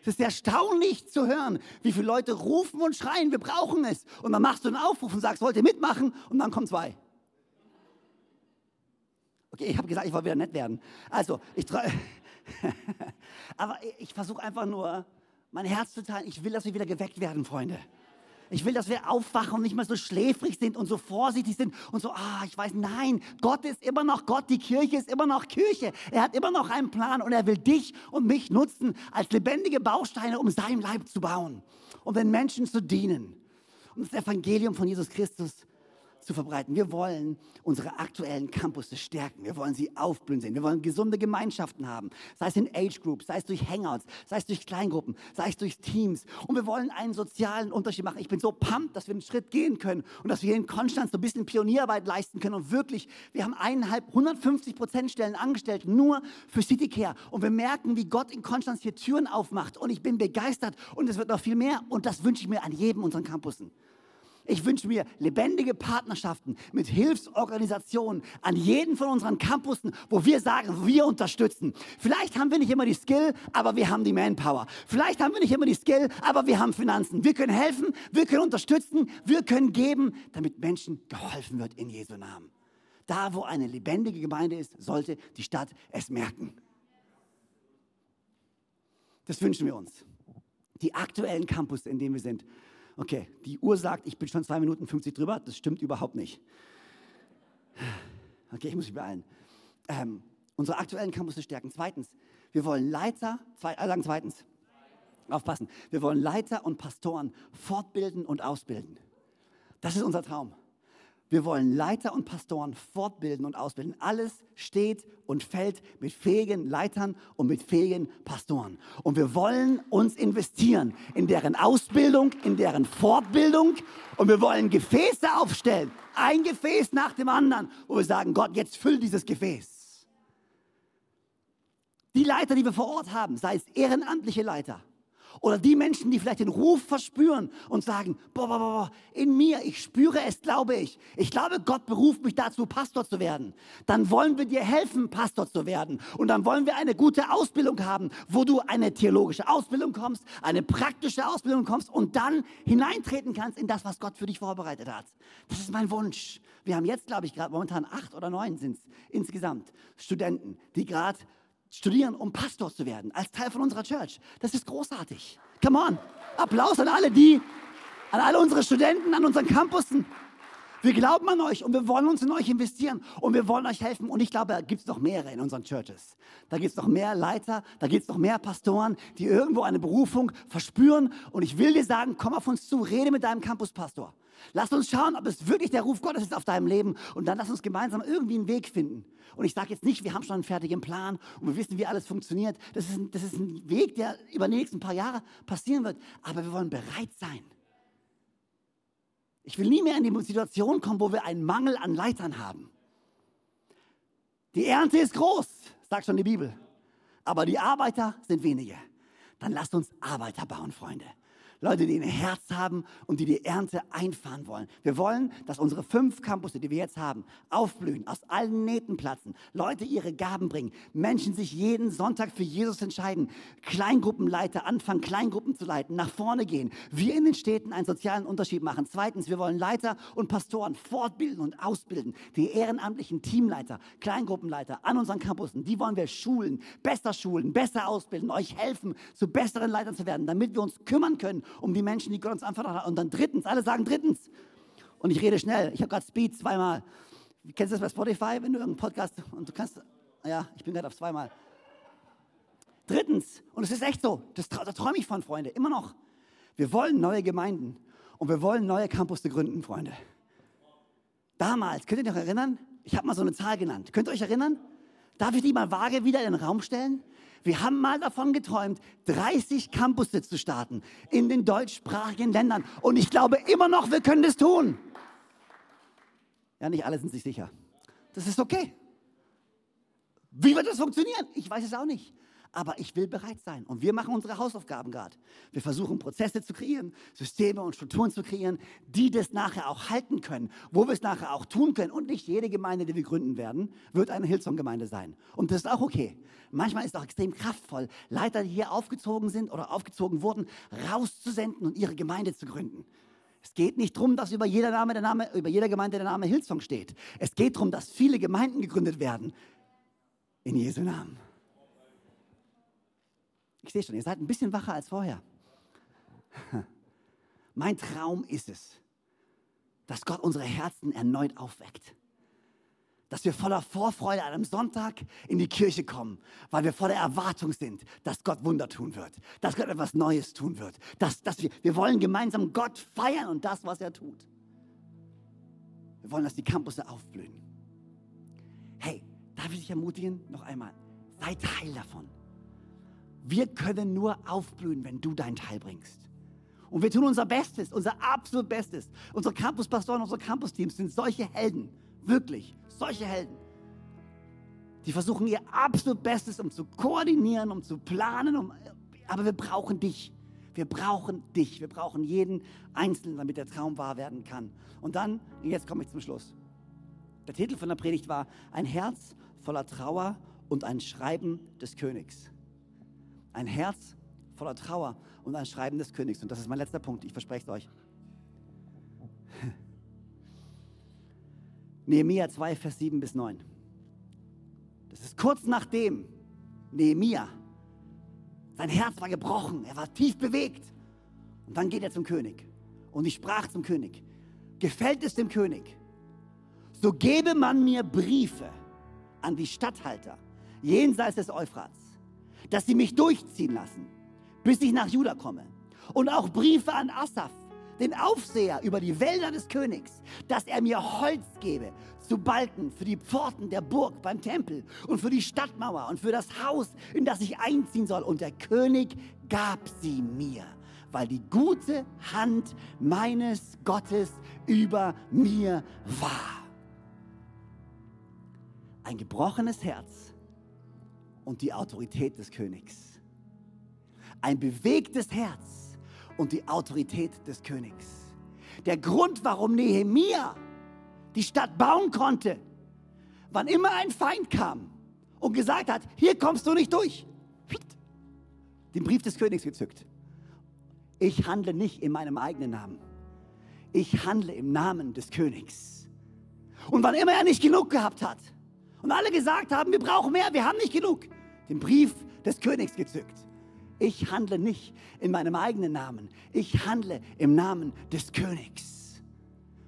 S2: Es ist erstaunlich zu hören, wie viele Leute rufen und schreien, wir brauchen es. Und dann machst du einen Aufruf und sagst, wollt ihr mitmachen? Und dann kommen zwei. Okay, ich habe gesagt, ich wollte wieder nett werden. Also, ich Aber ich versuche einfach nur, mein Herz zu teilen. Ich will, dass wir wieder geweckt werden, Freunde. Ich will, dass wir aufwachen und nicht mehr so schläfrig sind und so vorsichtig sind und so, ah, ich weiß, nein, Gott ist immer noch Gott, die Kirche ist immer noch Kirche. Er hat immer noch einen Plan und er will dich und mich nutzen als lebendige Bausteine, um sein Leib zu bauen und den Menschen zu dienen. Und das Evangelium von Jesus Christus zu verbreiten. Wir wollen unsere aktuellen Campusse stärken. Wir wollen sie aufblühen sehen. Wir wollen gesunde Gemeinschaften haben. Sei es in Age Groups, sei es durch Hangouts, sei es durch Kleingruppen, sei es durch Teams. Und wir wollen einen sozialen Unterschied machen. Ich bin so pumped, dass wir einen Schritt gehen können und dass wir hier in Konstanz so ein bisschen Pionierarbeit leisten können. Und wirklich, wir haben eineinhalb, 150 Prozentstellen angestellt, nur für Citycare. Und wir merken, wie Gott in Konstanz hier Türen aufmacht. Und ich bin begeistert. Und es wird noch viel mehr. Und das wünsche ich mir an jedem unseren Campussen. Ich wünsche mir lebendige Partnerschaften mit Hilfsorganisationen an jeden von unseren Campussen, wo wir sagen, wir unterstützen. Vielleicht haben wir nicht immer die Skill, aber wir haben die Manpower. Vielleicht haben wir nicht immer die Skill, aber wir haben Finanzen. Wir können helfen, wir können unterstützen, wir können geben, damit Menschen geholfen wird in Jesu Namen. Da, wo eine lebendige Gemeinde ist, sollte die Stadt es merken. Das wünschen wir uns. Die aktuellen Campus, in denen wir sind, Okay, die Uhr sagt, ich bin schon 2 Minuten 50 drüber. Das stimmt überhaupt nicht. Okay, ich muss mich beeilen. Ähm, unsere aktuellen Campus stärken. Zweitens, wir wollen Leiter, zwei, äh, sagen zweitens, aufpassen, wir wollen Leiter und Pastoren fortbilden und ausbilden. Das ist unser Traum. Wir wollen Leiter und Pastoren fortbilden und ausbilden. Alles steht und fällt mit fähigen Leitern und mit fähigen Pastoren. Und wir wollen uns investieren in deren Ausbildung, in deren Fortbildung. Und wir wollen Gefäße aufstellen. Ein Gefäß nach dem anderen, wo wir sagen, Gott, jetzt füll dieses Gefäß. Die Leiter, die wir vor Ort haben, sei es ehrenamtliche Leiter, oder die Menschen, die vielleicht den Ruf verspüren und sagen, boah, boah, boah, in mir, ich spüre es, glaube ich. Ich glaube, Gott beruft mich dazu, Pastor zu werden. Dann wollen wir dir helfen, Pastor zu werden. Und dann wollen wir eine gute Ausbildung haben, wo du eine theologische Ausbildung kommst, eine praktische Ausbildung kommst und dann hineintreten kannst in das, was Gott für dich vorbereitet hat. Das ist mein Wunsch. Wir haben jetzt, glaube ich, gerade momentan acht oder neun sind es insgesamt Studenten, die gerade studieren, um Pastor zu werden, als Teil von unserer Church. Das ist großartig. Come on. Applaus an alle die, an alle unsere Studenten, an unseren Campussen. Wir glauben an euch und wir wollen uns in euch investieren und wir wollen euch helfen. Und ich glaube, da gibt es noch mehrere in unseren Churches. Da gibt es noch mehr Leiter, da gibt es noch mehr Pastoren, die irgendwo eine Berufung verspüren. Und ich will dir sagen, komm auf uns zu, rede mit deinem Campuspastor. Lass uns schauen, ob es wirklich der Ruf Gottes ist auf deinem Leben und dann lass uns gemeinsam irgendwie einen Weg finden. Und ich sage jetzt nicht, wir haben schon einen fertigen Plan und wir wissen, wie alles funktioniert. Das ist, ein, das ist ein Weg, der über die nächsten paar Jahre passieren wird. Aber wir wollen bereit sein. Ich will nie mehr in die Situation kommen, wo wir einen Mangel an Leitern haben. Die Ernte ist groß, sagt schon die Bibel. Aber die Arbeiter sind wenige. Dann lasst uns Arbeiter bauen, Freunde. Leute, die ein Herz haben und die die Ernte einfahren wollen. Wir wollen, dass unsere fünf Campus, die wir jetzt haben, aufblühen, aus allen Nähten platzen, Leute ihre Gaben bringen, Menschen sich jeden Sonntag für Jesus entscheiden, Kleingruppenleiter anfangen, Kleingruppen zu leiten, nach vorne gehen, wir in den Städten einen sozialen Unterschied machen. Zweitens, wir wollen Leiter und Pastoren fortbilden und ausbilden, die ehrenamtlichen Teamleiter, Kleingruppenleiter an unseren Campussen, die wollen wir schulen, besser schulen, besser ausbilden, euch helfen, zu besseren Leitern zu werden, damit wir uns kümmern können um die Menschen, die Gott uns anvertraut hat. Und dann drittens, alle sagen drittens. Und ich rede schnell. Ich habe gerade Speed zweimal. Kennst du das bei Spotify, wenn du irgendeinen Podcast und du kannst, ja, ich bin gerade auf zweimal. Drittens, und es ist echt so, das, da träume ich von, Freunde, immer noch. Wir wollen neue Gemeinden und wir wollen neue Campus gründen, Freunde. Damals, könnt ihr euch erinnern? Ich habe mal so eine Zahl genannt. Könnt ihr euch erinnern? Darf ich die mal vage wieder in den Raum stellen? Wir haben mal davon geträumt, 30 Campusse zu starten in den deutschsprachigen Ländern. Und ich glaube immer noch, wir können das tun. Ja, nicht alle sind sich sicher. Das ist okay. Wie wird das funktionieren? Ich weiß es auch nicht aber ich will bereit sein. Und wir machen unsere Hausaufgaben gerade. Wir versuchen Prozesse zu kreieren, Systeme und Strukturen zu kreieren, die das nachher auch halten können, wo wir es nachher auch tun können. Und nicht jede Gemeinde, die wir gründen werden, wird eine Hillsong-Gemeinde sein. Und das ist auch okay. Manchmal ist es auch extrem kraftvoll, Leiter, die hier aufgezogen sind oder aufgezogen wurden, rauszusenden und ihre Gemeinde zu gründen. Es geht nicht darum, dass über jeder, Name der Name, über jeder Gemeinde der Name Hillsong steht. Es geht darum, dass viele Gemeinden gegründet werden. In Jesu Namen. Ich sehe schon, ihr seid ein bisschen wacher als vorher. Mein Traum ist es, dass Gott unsere Herzen erneut aufweckt. Dass wir voller Vorfreude an einem Sonntag in die Kirche kommen, weil wir voller Erwartung sind, dass Gott Wunder tun wird, dass Gott etwas Neues tun wird, dass, dass wir, wir wollen gemeinsam Gott feiern und das, was er tut. Wir wollen, dass die Campusse aufblühen. Hey, darf ich dich ermutigen? Noch einmal, sei Teil davon. Wir können nur aufblühen, wenn du deinen Teil bringst. Und wir tun unser Bestes, unser absolut Bestes. Unsere Campuspastoren, unsere Campusteams sind solche Helden, wirklich, solche Helden. Die versuchen ihr absolut Bestes, um zu koordinieren, um zu planen, um, aber wir brauchen dich. Wir brauchen dich. Wir brauchen jeden Einzelnen, damit der Traum wahr werden kann. Und dann, jetzt komme ich zum Schluss. Der Titel von der Predigt war Ein Herz voller Trauer und ein Schreiben des Königs ein Herz voller Trauer und ein Schreiben des Königs. Und das ist mein letzter Punkt, ich verspreche es euch. Nehemiah 2, Vers 7 bis 9. Das ist kurz nachdem Nehemiah, sein Herz war gebrochen, er war tief bewegt. Und dann geht er zum König. Und ich sprach zum König, gefällt es dem König, so gebe man mir Briefe an die Statthalter jenseits des Euphrats dass sie mich durchziehen lassen, bis ich nach Juda komme. Und auch Briefe an Asaph, den Aufseher über die Wälder des Königs, dass er mir Holz gebe zu Balken für die Pforten der Burg beim Tempel und für die Stadtmauer und für das Haus, in das ich einziehen soll. Und der König gab sie mir, weil die gute Hand meines Gottes über mir war. Ein gebrochenes Herz und die Autorität des Königs. Ein bewegtes Herz und die Autorität des Königs. Der Grund, warum Nehemia die Stadt bauen konnte, wann immer ein Feind kam und gesagt hat, hier kommst du nicht durch, den Brief des Königs gezückt. Ich handle nicht in meinem eigenen Namen. Ich handle im Namen des Königs. Und wann immer er nicht genug gehabt hat und alle gesagt haben, wir brauchen mehr, wir haben nicht genug, den Brief des Königs gezückt. Ich handle nicht in meinem eigenen Namen. Ich handle im Namen des Königs.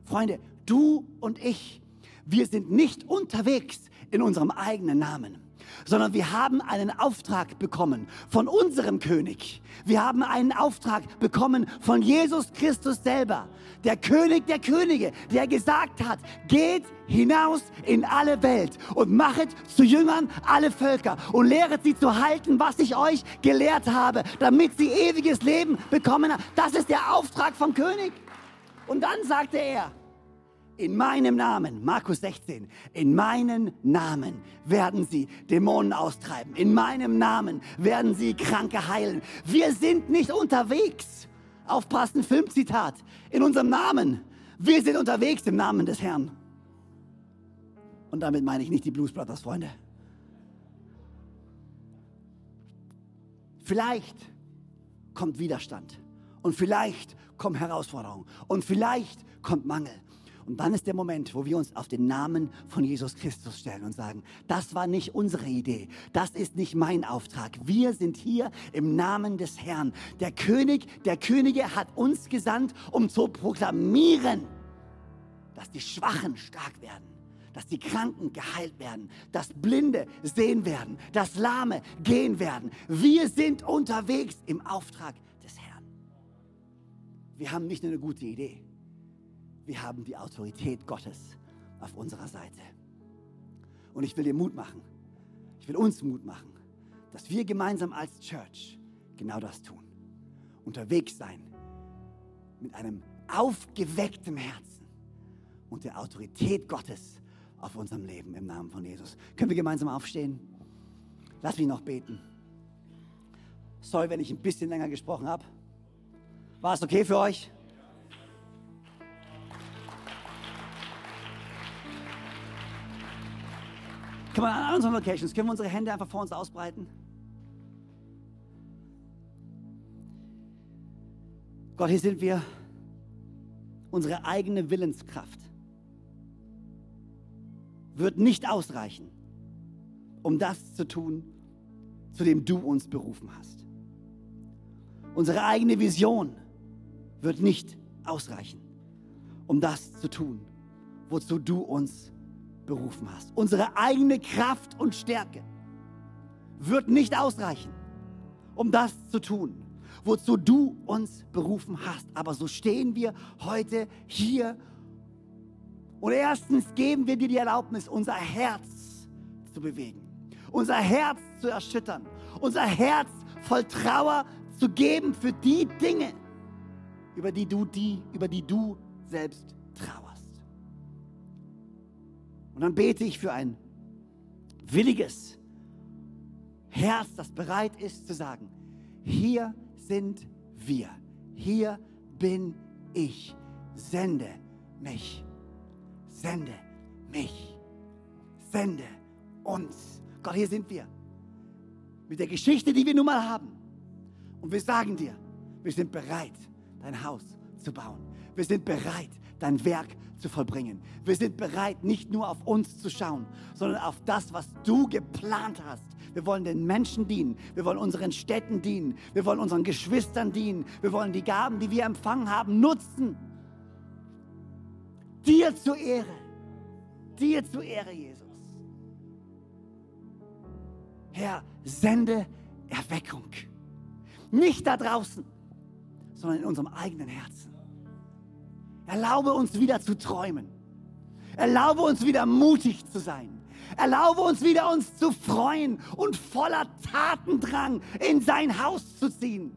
S2: Freunde, du und ich, wir sind nicht unterwegs in unserem eigenen Namen, sondern wir haben einen Auftrag bekommen von unserem König. Wir haben einen Auftrag bekommen von Jesus Christus selber, der König der Könige, der gesagt hat, geht hinaus in alle Welt und machet zu Jüngern alle Völker und lehret sie zu halten, was ich euch gelehrt habe, damit sie ewiges Leben bekommen. Das ist der Auftrag vom König. Und dann sagte er, in meinem Namen, Markus 16, in meinem Namen werden sie Dämonen austreiben. In meinem Namen werden sie Kranke heilen. Wir sind nicht unterwegs. Aufpassen, Filmzitat. In unserem Namen. Wir sind unterwegs im Namen des Herrn. Und damit meine ich nicht die Blues Brothers, Freunde. Vielleicht kommt Widerstand und vielleicht kommen Herausforderungen und vielleicht kommt Mangel. Und dann ist der Moment, wo wir uns auf den Namen von Jesus Christus stellen und sagen, das war nicht unsere Idee, das ist nicht mein Auftrag. Wir sind hier im Namen des Herrn. Der König der Könige hat uns gesandt, um zu proklamieren, dass die Schwachen stark werden dass die Kranken geheilt werden, dass Blinde sehen werden, dass Lahme gehen werden. Wir sind unterwegs im Auftrag des Herrn. Wir haben nicht nur eine gute Idee, wir haben die Autorität Gottes auf unserer Seite. Und ich will dir Mut machen. Ich will uns Mut machen, dass wir gemeinsam als Church genau das tun. Unterwegs sein mit einem aufgeweckten Herzen und der Autorität Gottes auf unserem Leben im Namen von Jesus. Können wir gemeinsam aufstehen? Lass mich noch beten. Sorry, wenn ich ein bisschen länger gesprochen habe. War es okay für euch? Kann man an unseren Locations, können wir unsere Hände einfach vor uns ausbreiten? Gott, hier sind wir, unsere eigene Willenskraft wird nicht ausreichen, um das zu tun, zu dem du uns berufen hast. Unsere eigene Vision wird nicht ausreichen, um das zu tun, wozu du uns berufen hast berufen hast. Unsere eigene Kraft und Stärke wird nicht ausreichen, um das zu tun, wozu du uns berufen hast. Aber so stehen wir heute hier. Und erstens geben wir dir die Erlaubnis, unser Herz zu bewegen, unser Herz zu erschüttern, unser Herz voll Trauer zu geben für die Dinge, über die du, die, über die du selbst trauerst. Und dann bete ich für ein williges Herz, das bereit ist zu sagen, hier sind wir, hier bin ich, sende mich, sende mich, sende uns. Gott, hier sind wir mit der Geschichte, die wir nun mal haben. Und wir sagen dir, wir sind bereit, dein Haus zu bauen. Wir sind bereit, dein Werk zu vollbringen. Wir sind bereit, nicht nur auf uns zu schauen, sondern auf das, was du geplant hast. Wir wollen den Menschen dienen. Wir wollen unseren Städten dienen. Wir wollen unseren Geschwistern dienen. Wir wollen die Gaben, die wir empfangen haben, nutzen. Dir zur Ehre. Dir zur Ehre, Jesus. Herr, sende Erweckung. Nicht da draußen, sondern in unserem eigenen Herzen. Erlaube uns wieder zu träumen. Erlaube uns wieder mutig zu sein. Erlaube uns wieder uns zu freuen und voller Tatendrang in sein Haus zu ziehen.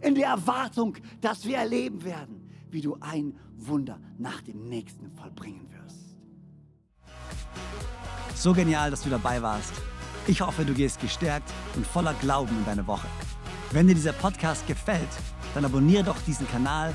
S2: In der Erwartung, dass wir erleben werden, wie du ein Wunder nach dem nächsten vollbringen wirst.
S1: So genial, dass du dabei warst. Ich hoffe, du gehst gestärkt und voller Glauben in deine Woche. Wenn dir dieser Podcast gefällt, dann abonniere doch diesen Kanal